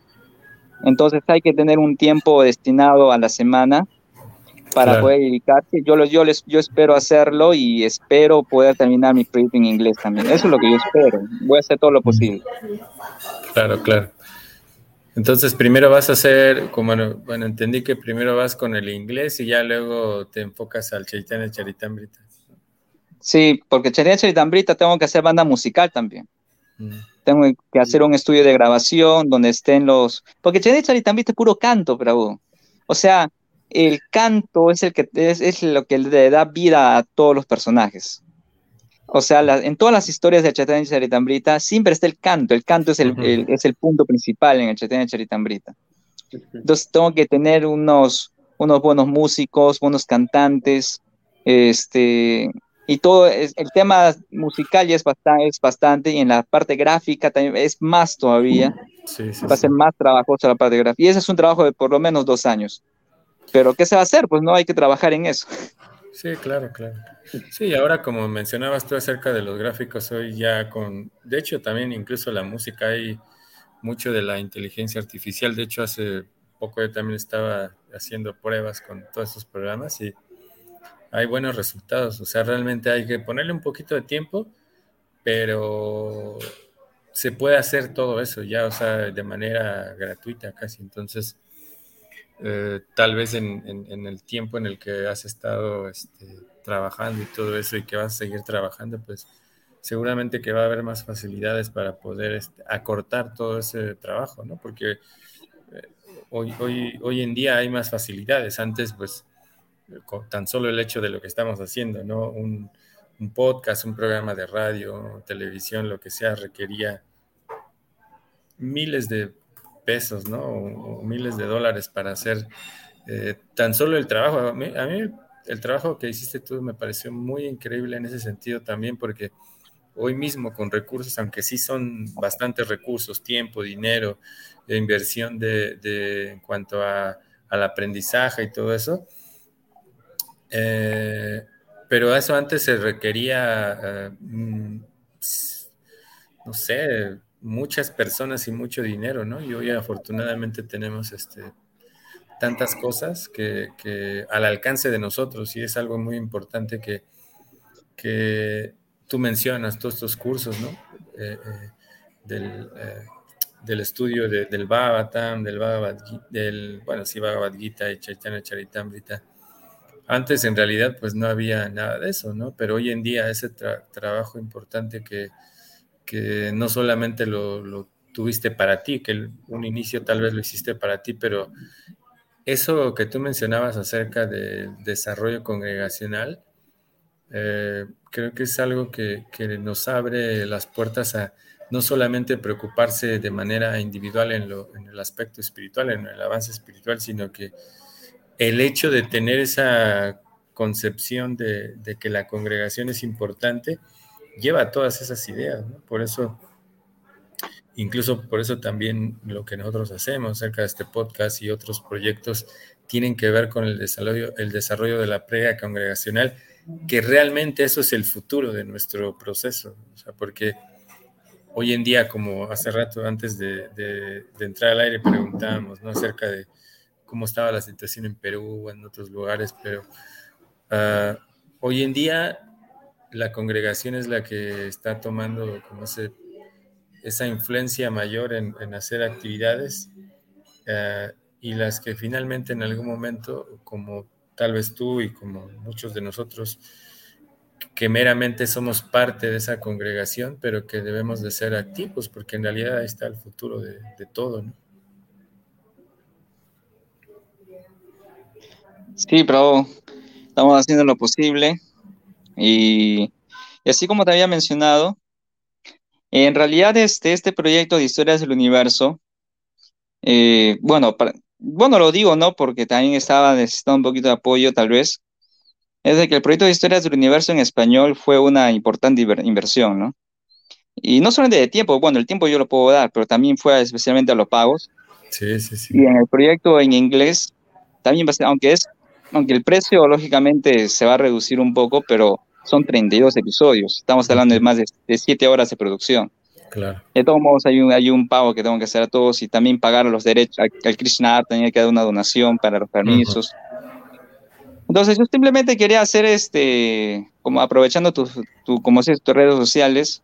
Entonces hay que tener un tiempo destinado a la semana para poder dedicarse. Yo, yo, les, yo espero hacerlo y espero poder terminar mi proyecto en inglés también. Eso es lo que yo espero. Voy a hacer todo lo posible. Claro, claro. Entonces, primero vas a hacer, como, bueno, entendí que primero vas con el inglés y ya luego te enfocas al Chaitanya Charitamrita. Sí, porque Chaitanya Charitamrita tengo que hacer banda musical también. Mm. Tengo que hacer un estudio de grabación donde estén los... Porque Chaitanya Charitamrita es puro canto, pero... O sea, el canto es, el que, es, lo que le da vida a todos los personajes. O sea, en todas las historias de Chaitanya Charitambrita siempre está el canto. El canto es el, es el punto principal en el Chaitanya Charitambrita. Entonces tengo que tener unos, unos buenos músicos, buenos cantantes, este, y todo, es, el tema musical ya es bastante, es bastante, y en la parte gráfica también es más todavía. va a ser más trabajoso la parte gráfica. Y ese es un trabajo de por lo menos dos años. Pero ¿qué se va a hacer? Pues no hay que trabajar en eso. Sí, claro, claro. Sí, ahora como mencionabas tú acerca de los gráficos, hoy ya con, de hecho también incluso la música hay mucho de la inteligencia artificial. De hecho, hace poco yo también estaba haciendo pruebas con todos esos programas y hay buenos resultados. O sea, realmente hay que ponerle un poquito de tiempo, pero se puede hacer todo eso ya, o sea, de manera gratuita casi. Entonces, eh, tal vez en, el tiempo en el que has estado este, trabajando y todo eso y que vas a seguir trabajando, pues seguramente que va a haber más facilidades para poder este, acortar todo ese trabajo, ¿no? Porque eh, hoy, hoy, hoy en día hay más facilidades. Antes, pues, tan solo el hecho de lo que estamos haciendo, ¿no? Un, un podcast, un programa de radio, televisión, lo que sea, requería miles de pesos, ¿no? O, miles de dólares para hacer eh, tan solo el trabajo. A mí, el trabajo que hiciste tú me pareció muy increíble en ese sentido también, porque hoy mismo con recursos, aunque sí son bastantes recursos, tiempo, dinero, e inversión de, en cuanto a, al aprendizaje y todo eso, eh, pero eso antes se requería, eh, mm, no sé, muchas personas y mucho dinero, ¿no? Y hoy afortunadamente tenemos este, tantas cosas que, al alcance de nosotros y es algo muy importante que, que tú mencionas, todos estos cursos, ¿no? Eh, eh, del, eh, del, estudio del Bhagavatam, del Bhagavad del, bueno, sí, Bhagavad Gita y Chaitanya Charitamrita. Antes en realidad pues no había nada de eso, ¿no? Pero hoy en día ese trabajo importante que, que no solamente lo, tuviste para ti, que un inicio tal vez lo hiciste para ti, pero eso que tú mencionabas acerca del desarrollo congregacional, eh, creo que es algo que, nos abre las puertas a no solamente preocuparse de manera individual en, en el aspecto espiritual, en el avance espiritual, sino que el hecho de tener esa concepción de que la congregación es importante, lleva todas esas ideas. Por eso, incluso por eso también lo que nosotros hacemos acerca de este podcast y otros proyectos tienen que ver con el desarrollo, el desarrollo de la prega congregacional, que realmente eso es el futuro de nuestro proceso, porque hoy en día, como hace rato antes de, entrar al aire preguntábamos, ¿no? Acerca de cómo estaba la situación en Perú o en otros lugares, pero ah, hoy en día la congregación es la que está tomando como esa influencia mayor en, hacer actividades eh, y las que finalmente en algún momento, como tal vez tú y como muchos de nosotros, que meramente somos parte de esa congregación, pero que debemos de ser activos, porque en realidad ahí está el futuro de, todo, ¿no? Sí, pero estamos haciendo lo posible y, así como te había mencionado, en realidad este, este proyecto de historias del universo, eh, bueno, bueno, lo digo, ¿no? Porque también estaba necesitando un poquito de apoyo, tal vez, es de que el proyecto de historias del universo en español fue una importante inversión, ¿no? Y no solamente de tiempo, bueno, el tiempo yo lo puedo dar, pero también fue especialmente a los pagos. Sí, sí, sí. Y en el proyecto en inglés, también, aunque es aunque el precio lógicamente se va a reducir un poco, pero son 32 episodios. Estamos hablando de más de, 7 horas de producción. Claro. De todos modos, hay un, hay un pago que tengo que hacer a todos y también pagar los derechos. Al, Krishna Art tenía que dar una donación para los permisos. Entonces, yo simplemente quería hacer este, como aprovechando tu, tu como tus redes sociales,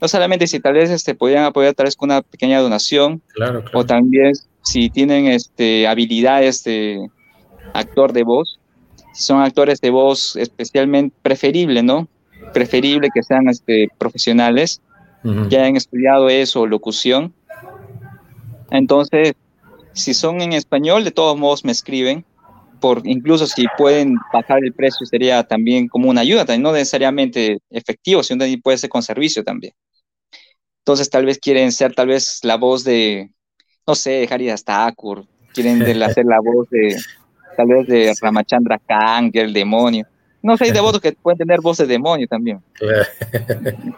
no solamente si tal vez este, podían apoyar tal vez con una pequeña donación, claro, o también si tienen este, habilidades de actor de voz, son actores de voz especialmente preferible, ¿no? Preferible que sean este, profesionales, que hayan estudiado eso, locución. Entonces, si son en español, de todos modos me escriben, por incluso si pueden bajar el precio sería también como una ayuda, no necesariamente efectivo, sino también puede ser con servicio también. Entonces, tal vez quieren ser tal vez la voz de, no sé, de Haridas Thakur, quieren hacer la voz de, tal vez de Ramachandra Khan, que el demonio. No sé, hay devotos que pueden tener voz de demonio también.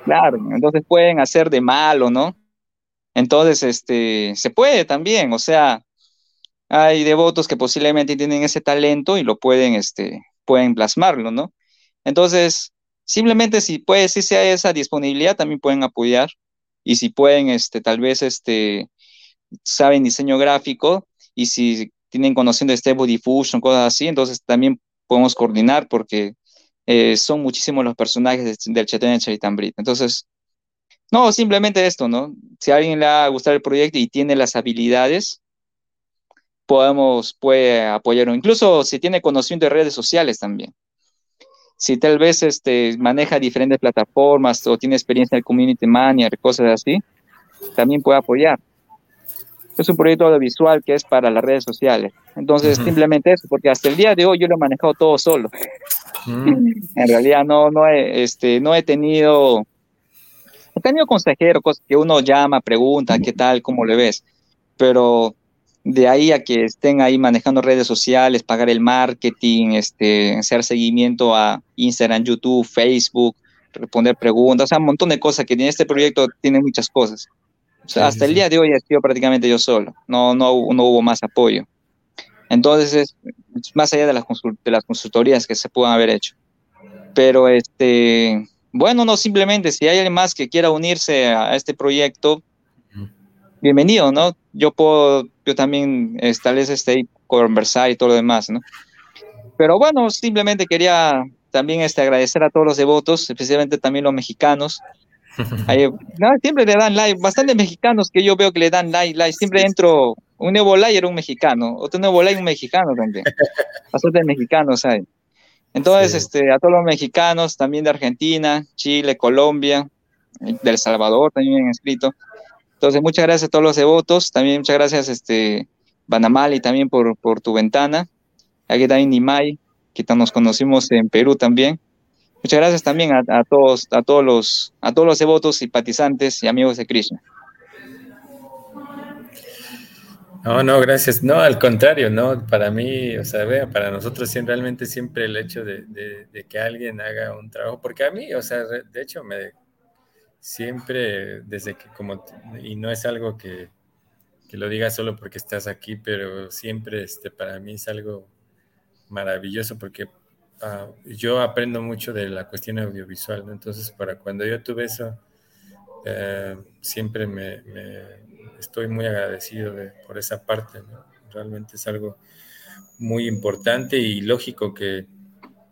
Claro. entonces pueden hacer de malo, ¿no? Entonces, este, se puede también, o sea, hay devotos que posiblemente tienen ese talento y lo pueden, este, pueden plasmarlo, ¿no? Entonces, simplemente si puede, si sea esa disponibilidad, también pueden apoyar y si pueden, este, tal vez, este, saben diseño gráfico y si tienen conociendo Stable Diffusion, cosas así, entonces también podemos coordinar porque eh, son muchísimos los personajes del Chateau Charitambrita. Entonces, no, simplemente esto, ¿no? Si a alguien le ha gustado el proyecto y tiene las habilidades, podemos, puede apoyarlo. Incluso si tiene conocimiento de redes sociales también. Si tal vez este, maneja diferentes plataformas o tiene experiencia en community manager, cosas así, también puede apoyar es un proyecto audiovisual que es para las redes sociales. Entonces, simplemente eso, porque hasta el día de hoy yo lo he manejado todo solo. Mm. En realidad no, no, he, este, no he tenido, he tenido consejeros, cosas que uno llama, pregunta, ¿qué tal? ¿Cómo le ves? Pero de ahí a que estén ahí manejando redes sociales, pagar el marketing, este, hacer seguimiento a Instagram, YouTube, Facebook, responder preguntas, o sea, un montón de cosas que en este proyecto tiene muchas cosas hasta el día de hoy he sido prácticamente yo solo, no, no, no hubo más apoyo. Entonces, es, más allá de las, de las consultorías que se puedan haber hecho. Pero, este, bueno, no, simplemente si hay alguien más que quiera unirse a este proyecto, bienvenido, ¿no? Yo puedo, yo también, tal vez esté conversar y todo lo demás, ¿no? Pero bueno, simplemente quería también este, agradecer a todos los devotos, especialmente también los mexicanos, siempre le dan like, bastantes mexicanos que yo veo que le dan like, like. Siempre entro, un nuevo like era un mexicano, otro nuevo like un mexicano también. Bastantes mexicanos hay. Entonces, este, a todos los mexicanos, también de Argentina, Chile, Colombia, del Salvador también han escrito. Entonces, muchas gracias a todos los devotos, también muchas gracias, este, Banamali, también por, por tu ventana. Aquí también Nimai, que nos conocimos en Perú también. Muchas gracias también a, todos, a todos los, a todos los devotos, simpatizantes y amigos de Krishna. No, no, gracias. No, al contrario, no, para mí, o sea, vea, para nosotros realmente siempre el hecho de, que alguien haga un trabajo, porque a mí, o sea, de hecho, me siempre, desde que como, y no es algo que, que lo diga solo porque estás aquí, pero siempre, este, para mí es algo maravilloso porque Ah, yo aprendo mucho de la cuestión audiovisual, entonces para cuando yo tuve eso, eh, siempre me, estoy muy agradecido por esa parte, realmente es algo muy importante y lógico que,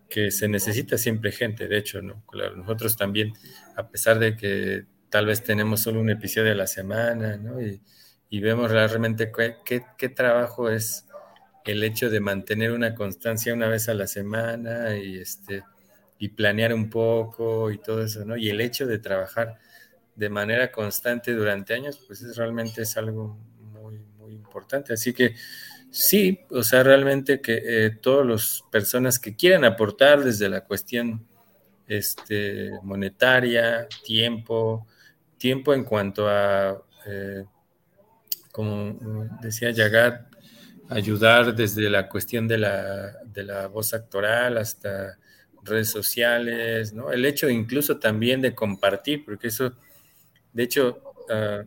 que, se necesita siempre gente, de hecho, ¿no? Claro, nosotros también, a pesar de que tal vez tenemos solo un episodio a la semana, ¿no? y, y vemos realmente qué, qué, qué trabajo es el hecho de mantener una constancia una vez a la semana y, este, y planear un poco y todo eso, ¿no? Y el hecho de trabajar de manera constante durante años, pues es realmente es algo muy, muy importante. Así que sí, o sea, realmente que eh, todas las personas que quieran aportar desde la cuestión este, monetaria, tiempo, tiempo en cuanto a, eh, como decía Yagat, ayudar desde la cuestión de la, de la voz actoral hasta redes sociales, ¿no? El hecho incluso también de compartir, porque eso, de hecho, uh,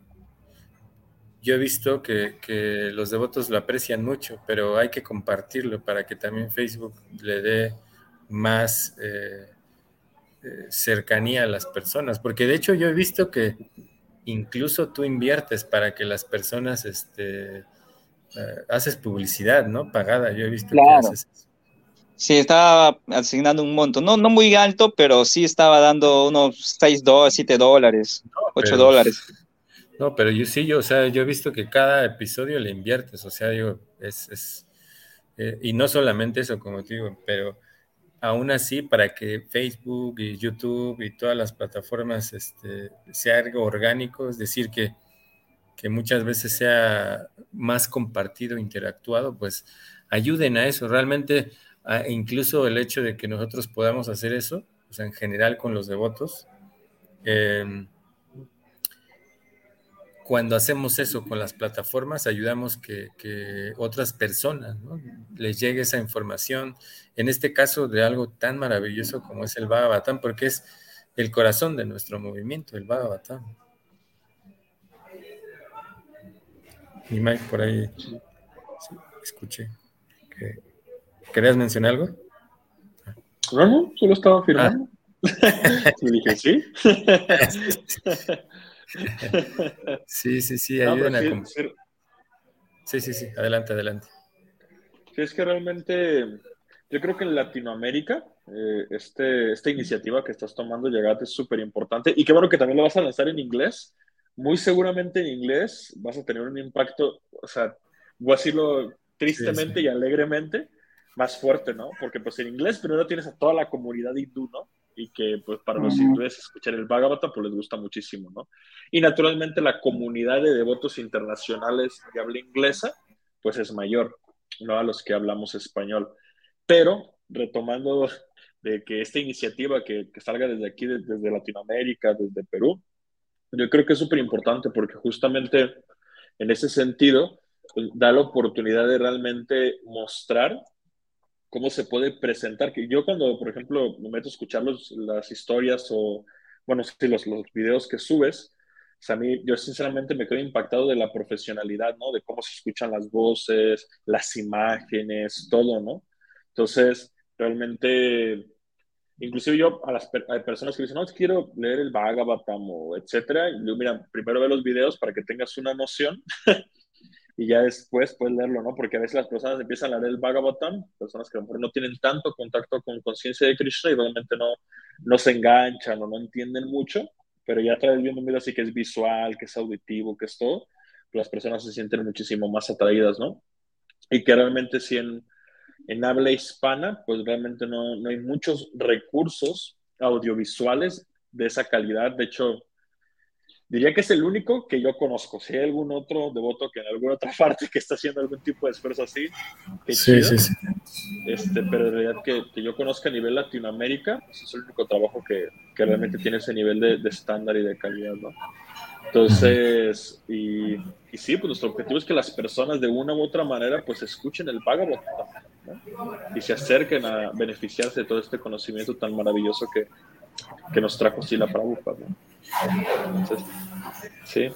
yo he visto que, los devotos lo aprecian mucho, pero hay que compartirlo para que también Facebook le dé más eh, eh, cercanía a las personas, porque de hecho yo he visto que incluso tú inviertes para que las personas, este, haces publicidad, ¿no? Pagada, yo he visto que haces eso. Sí, estaba asignando un monto, no, no muy alto, pero sí estaba dando unos 6 dólares, 7 dólares, 8 dólares. No, pero yo sí, yo, o sea, yo he visto que cada episodio le inviertes, o sea, digo, es, es eh, y no solamente eso, como te digo, pero aún así, para que Facebook y YouTube y todas las plataformas este, sea algo orgánico, es decir, que, que muchas veces sea más compartido, interactuado, pues ayuden a eso. Realmente, incluso el hecho de que nosotros podamos hacer eso, o sea, en general con los devotos, eh, cuando hacemos eso con las plataformas, ayudamos que, que otras personas les llegue esa información, en este caso de algo tan maravilloso como es el Bhagavatam, porque es el corazón de nuestro movimiento, el Bhagavatam. Y Mike, por ahí escuché. ¿Querías mencionar algo? No, no, solo estaba firmando. Ah. y dije, sí. Sí, sí, sí, ayuden a... Sí, sí, sí, adelante, adelante. Sí, es que realmente yo creo que en Latinoamérica eh, este, esta iniciativa que estás tomando, Llegate, es súper importante y qué bueno que también lo vas a lanzar en inglés. Muy seguramente en inglés vas a tener un impacto, o sea, voy a decirlo tristemente y alegremente, más fuerte, ¿no? Porque pues en inglés primero tienes a toda la comunidad hindú, ¿no? y que pues para los hindúes escuchar el Bhagavata pues les gusta muchísimo, ¿no? Y naturalmente la comunidad de devotos internacionales de habla inglesa pues es mayor, ¿no? A los que hablamos español. Pero retomando de que esta iniciativa que, que salga desde aquí, desde, Latinoamérica, desde Perú, yo creo que es súper importante porque justamente en ese sentido pues, da la oportunidad de realmente mostrar cómo se puede presentar. Que yo cuando, por ejemplo, me meto a escuchar las historias o, bueno, sí, los, los videos que subes, a mí, yo sinceramente me quedo impactado de la profesionalidad, ¿no? De cómo se escuchan las voces, las imágenes, todo, ¿no? Entonces, realmente, inclusive yo a las personas que dicen, no, quiero leer el Bhagavatam o etcétera, y yo, mira, primero ve los videos para que tengas una noción y ya después puedes leerlo, ¿no? Porque a veces las personas empiezan a leer el Bhagavatam, personas que a lo mejor no tienen tanto contacto con conciencia de Krishna y realmente no, no se enganchan o no entienden mucho, pero ya a viendo un video así que es visual, que es auditivo, que es todo, las personas se sienten muchísimo más atraídas, ¿no? Y que realmente si en, en habla hispana, pues realmente no, no hay muchos recursos audiovisuales de esa calidad. De hecho, Diría que es el único que yo conozco. Si hay algún otro devoto que en alguna otra parte que está haciendo algún tipo de esfuerzo así, sí, sí, sí. Este, pero en realidad que, que, yo conozca a nivel Latinoamérica, pues es el único trabajo que, que realmente tiene ese nivel de, de, estándar y de calidad, ¿no? Entonces, y, y, sí, pues nuestro objetivo es que las personas de una u otra manera pues escuchen el Bhagavad ¿no? y se acerquen a beneficiarse de todo este conocimiento tan maravilloso que, que nos trajo Sila Prabhupada, ¿no? sí.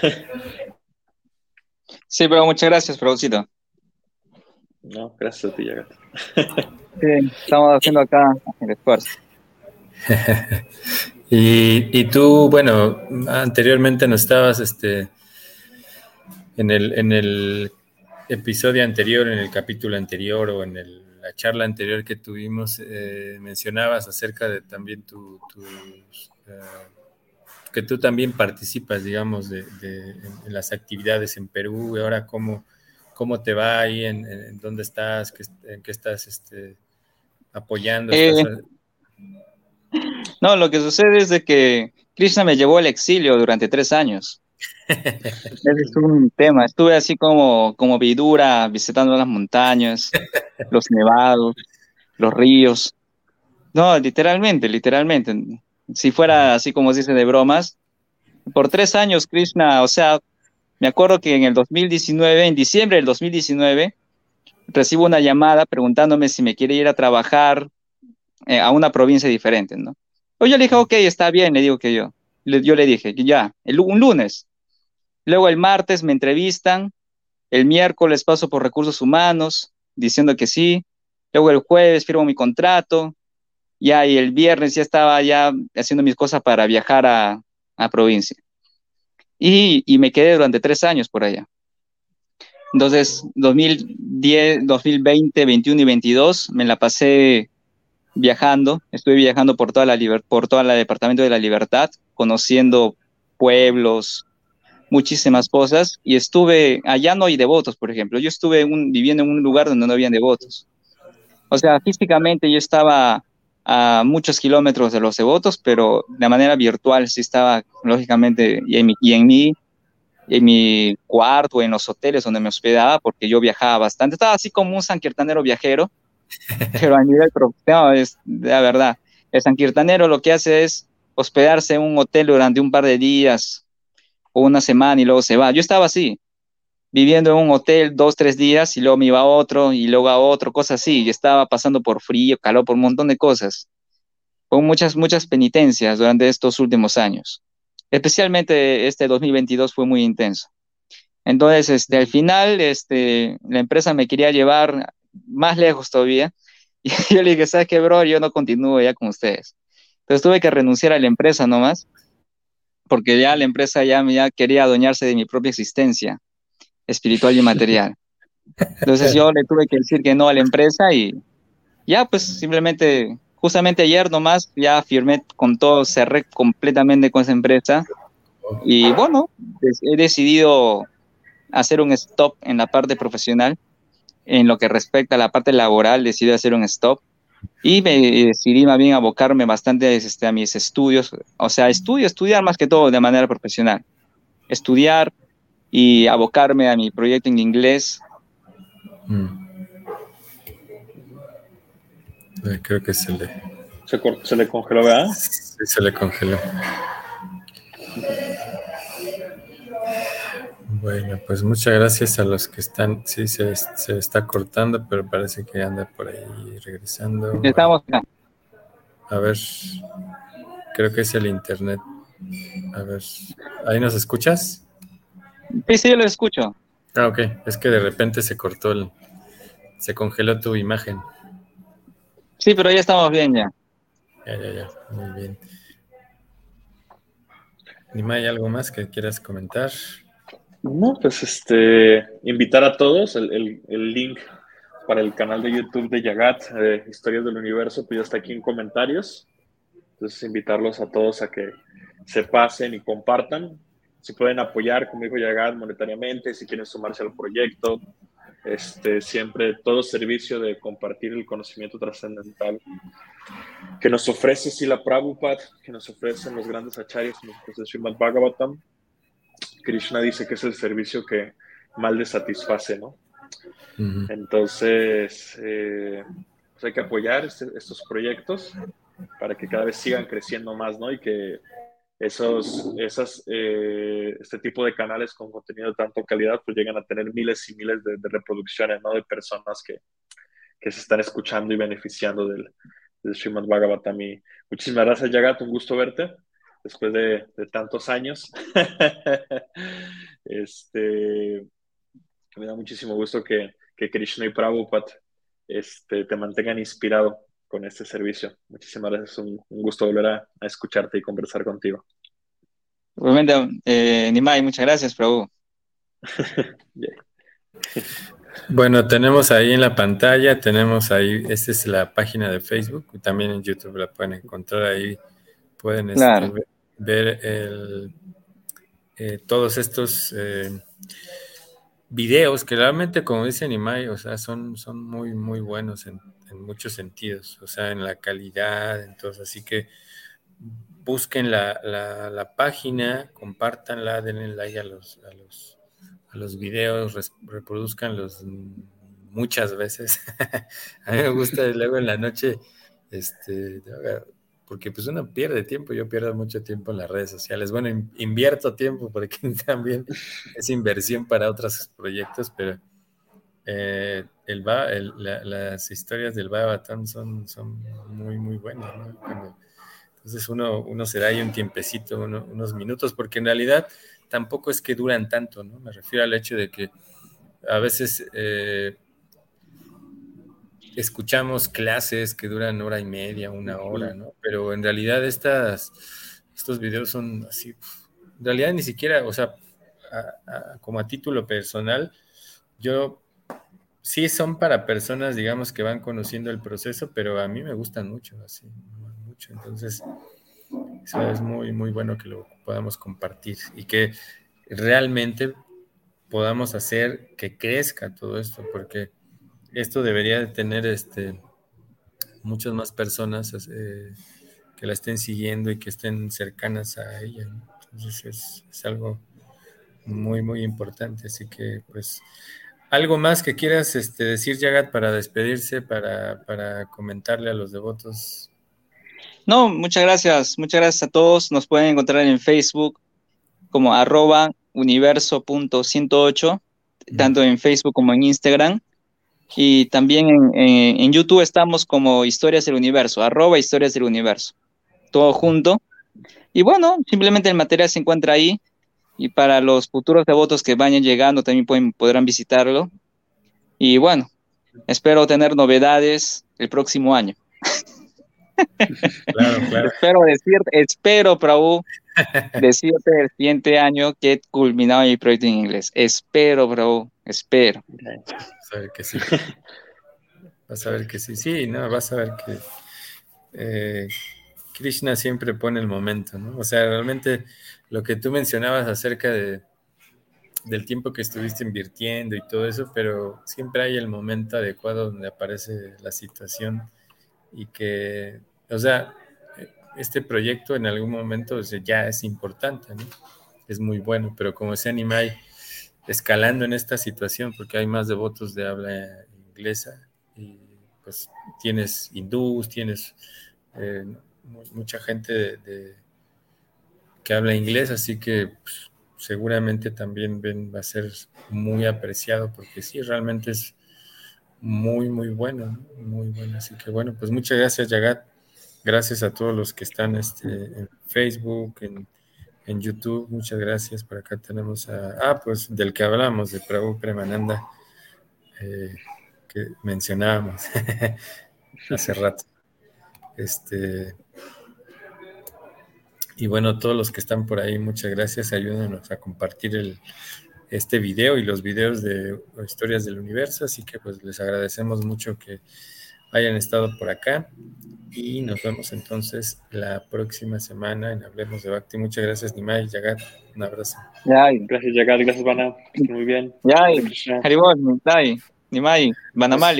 sí, pero muchas gracias, Producito. No, gracias a ti, Yagat. Sí, estamos haciendo acá el esfuerzo. y, y, tú, bueno, anteriormente no estabas este, en, el, en el episodio anterior, en el capítulo anterior o en la charla anterior que tuvimos, eh, mencionabas acerca de también tus eh, que tú también participas, digamos, de, en, las actividades en Perú, y ahora cómo, cómo te va ahí, en, dónde estás, en qué estás este, apoyando. Eh, no, lo que sucede es de que Krishna me llevó al exilio durante tres años. Ese es un tema. Estuve así como, como vidura, visitando las montañas, los nevados, los ríos. No, literalmente, literalmente. Si fuera así como se dice de bromas, por tres años Krishna, o sea, me acuerdo que en el 2019, en diciembre del 2019, recibo una llamada preguntándome si me quiere ir a trabajar eh, a una provincia diferente, ¿no? Yo le dije, ok, está bien, le digo que yo. yo le dije, ya, el, un lunes. Luego el martes me entrevistan, el miércoles paso por recursos humanos diciendo que sí. Luego el jueves firmo mi contrato. Ya, y el viernes ya estaba ya haciendo mis cosas para viajar a, a provincia. Y, y me quedé durante tres años por allá. Entonces, 2010, 2020, 21 y 22 me la pasé viajando, estuve viajando por toda la por toda la departamento de la Libertad, conociendo pueblos, muchísimas cosas y estuve allá no hay devotos, por ejemplo. Yo estuve viviendo en un lugar donde no habían devotos. O sea, físicamente yo estaba a muchos kilómetros de los devotos, pero de manera virtual sí estaba lógicamente y en mi, y en mi en mi cuarto, en los hoteles donde me hospedaba, porque yo viajaba bastante. Estaba así como un sanquirtanero viajero, pero a nivel profesional, es la verdad. El sanquirtanero lo que hace es hospedarse en un hotel durante un par de días o una semana y luego se va. Yo estaba así, viviendo en un hotel dos, tres días y luego me iba a otro y luego a otro, cosas así. Y estaba pasando por frío, calor, por un montón de cosas. Con muchas, muchas penitencias durante estos últimos años especialmente este 2022 fue muy intenso. Entonces, este, al final, este, la empresa me quería llevar más lejos todavía. Y yo le dije, ¿sabes qué, bro? Yo no continúo ya con ustedes. Entonces tuve que renunciar a la empresa nomás, porque ya la empresa ya, ya quería adueñarse de mi propia existencia espiritual y material. Entonces yo le tuve que decir que no a la empresa y ya pues simplemente justamente ayer nomás ya firmé con todo, cerré completamente con esa empresa y bueno, he decidido hacer un stop en la parte profesional. En lo que respecta a la parte laboral, decidí hacer un stop y me decidí más bien abocarme bastante este, a mis estudios, o sea, estudio, estudiar más que todo de manera profesional. Estudiar y abocarme a mi proyecto en inglés. Mm. Eh, creo que se le... Se, le congeló, ¿verdad? Sí, se le congeló. Bueno, pues muchas gracias a los que están. Sí, se, está cortando, pero parece que anda por ahí regresando. Estamos acá. A ver, creo que es el internet. A ver, ¿ahí nos escuchas? Sí, sí, yo lo escucho. Ah, ok. Es que de repente se cortó el. Se congeló tu imagen. Sí, pero ya estamos bien ya. Ya, ya, ya. Muy bien. Nima, ¿hay algo más que quieras comentar? No, pues este, invitar a todos, el, link para el canal de YouTube de Yagat, Historias del Universo, pues ya está aquí en comentarios. Entonces, invitarlos a todos a que se pasen y compartan. Si pueden apoyar, como dijo Yagat, monetariamente, si quieren sumarse al proyecto, este, siempre todo servicio de compartir el conocimiento trascendental que nos ofrece Sila Prabhupada, que nos ofrecen los grandes acharyas, que nos ofrece Srimad Bhagavatam. Krishna dice que es el servicio que mal le satisface, ¿no? Entonces, eh, pues hay que apoyar este, estos proyectos para que cada vez sigan creciendo más, ¿no? Y que esos, esas, eh, este tipo de canales con contenido de tanta calidad, pues llegan a tener miles y miles de, reproducciones, ¿no? De personas que, que, se están escuchando y beneficiando del, del Srimad Bhagavatam. Y muchísimas gracias, Yagat, un gusto verte después de, de tantos años. este, me da muchísimo gusto que, que Krishna y Prabhupada este, te mantengan inspirado con este servicio. Muchísimas gracias, un, un gusto volver a, escucharte y conversar contigo. Igualmente, eh, Nimai, muchas gracias, Prabhu. Bueno, tenemos ahí en la pantalla, tenemos ahí, esta es la página de Facebook, también en YouTube la pueden encontrar ahí, pueden este, ver el, eh, todos estos eh, videos que realmente, como dice Nimai, o sea, son, son muy, muy buenos en, en muchos sentidos, o sea, en la calidad, entonces, así que busquen la, página, compártanla, denle like a los, a los, a los videos, reproduzcanlos muchas veces. a mí me gusta luego en la noche, este, porque pues uno pierde tiempo, yo pierdo mucho tiempo en las redes sociales. Bueno, invierto tiempo porque también es inversión para otros proyectos, pero eh, el, las historias del Babatón son, son muy, muy buenas. entonces uno, uno se da ahí un tiempecito, unos minutos, porque en realidad tampoco es que duran tanto, ¿no? Me refiero al hecho de que a veces... Eh, escuchamos clases que duran hora y media, una hora, ¿no? Pero en realidad estas, estos videos son así, en realidad ni siquiera, o sea, como a título personal, yo sí son para personas, digamos, que van conociendo el proceso, pero a mí me gustan mucho, así, mucho. Entonces, eso es muy, muy bueno que lo podamos compartir y que realmente podamos hacer que crezca todo esto, porque esto debería de tener este, muchas más personas eh, que la estén siguiendo y que estén cercanas a ella. Entonces es, algo muy, muy importante. Así que, pues, algo más que quieras este, decir, Yagat, para despedirse, para, para comentarle a los devotos. No, muchas gracias. Muchas gracias a todos. Nos pueden encontrar en Facebook como arroba universo.108, tanto en Facebook como en Instagram. Y también en, YouTube estamos como Historias del Universo, arroba Historias del Universo, todo junto. Y bueno, simplemente el material se encuentra ahí. Y para los futuros devotos que vayan llegando también pueden, podrán visitarlo. Y bueno, espero tener novedades el próximo año. Claro, claro. espero decirte, espero, Prabhu, decirte el siguiente año que he culminado mi proyecto en inglés. Espero, Prabhu, espero. Vas a ver que sí. Vas a ver que sí. Sí, no, vas a ver que eh, Krishna siempre pone el momento, ¿no? O sea, realmente lo que tú mencionabas acerca de, del tiempo que estuviste invirtiendo y todo eso, pero siempre hay el momento adecuado donde aparece la situación y que, o sea, este proyecto en algún momento ya es importante, ¿no? Es muy bueno, pero como ese animal escalando en esta situación porque hay más devotos de habla inglesa y pues tienes hindús, tienes eh, mucha gente que habla inglés, así que pues, seguramente también va a ser muy apreciado porque sí, realmente es muy, muy bueno, muy bueno. Así que bueno, pues muchas gracias, Yagat. Gracias a todos los que están este, en Facebook, en YouTube. Muchas gracias. Por acá tenemos a, ah, pues del que hablamos, de Prabhu Premananda, eh, que mencionábamos hace rato. Este, y bueno, todos los que están por ahí, muchas gracias. Ayúdenos a compartir el, este video y los videos de historias del universo. Así que pues les agradecemos mucho que hayan estado por acá y nos vemos entonces la próxima semana en Hablemos de Bhakti. Muchas gracias, Nimai, Yagat. Un abrazo. Gracias, Yagat. Gracias, Vana. Muy bien. Yay. Haribol, Nimai, Banamali.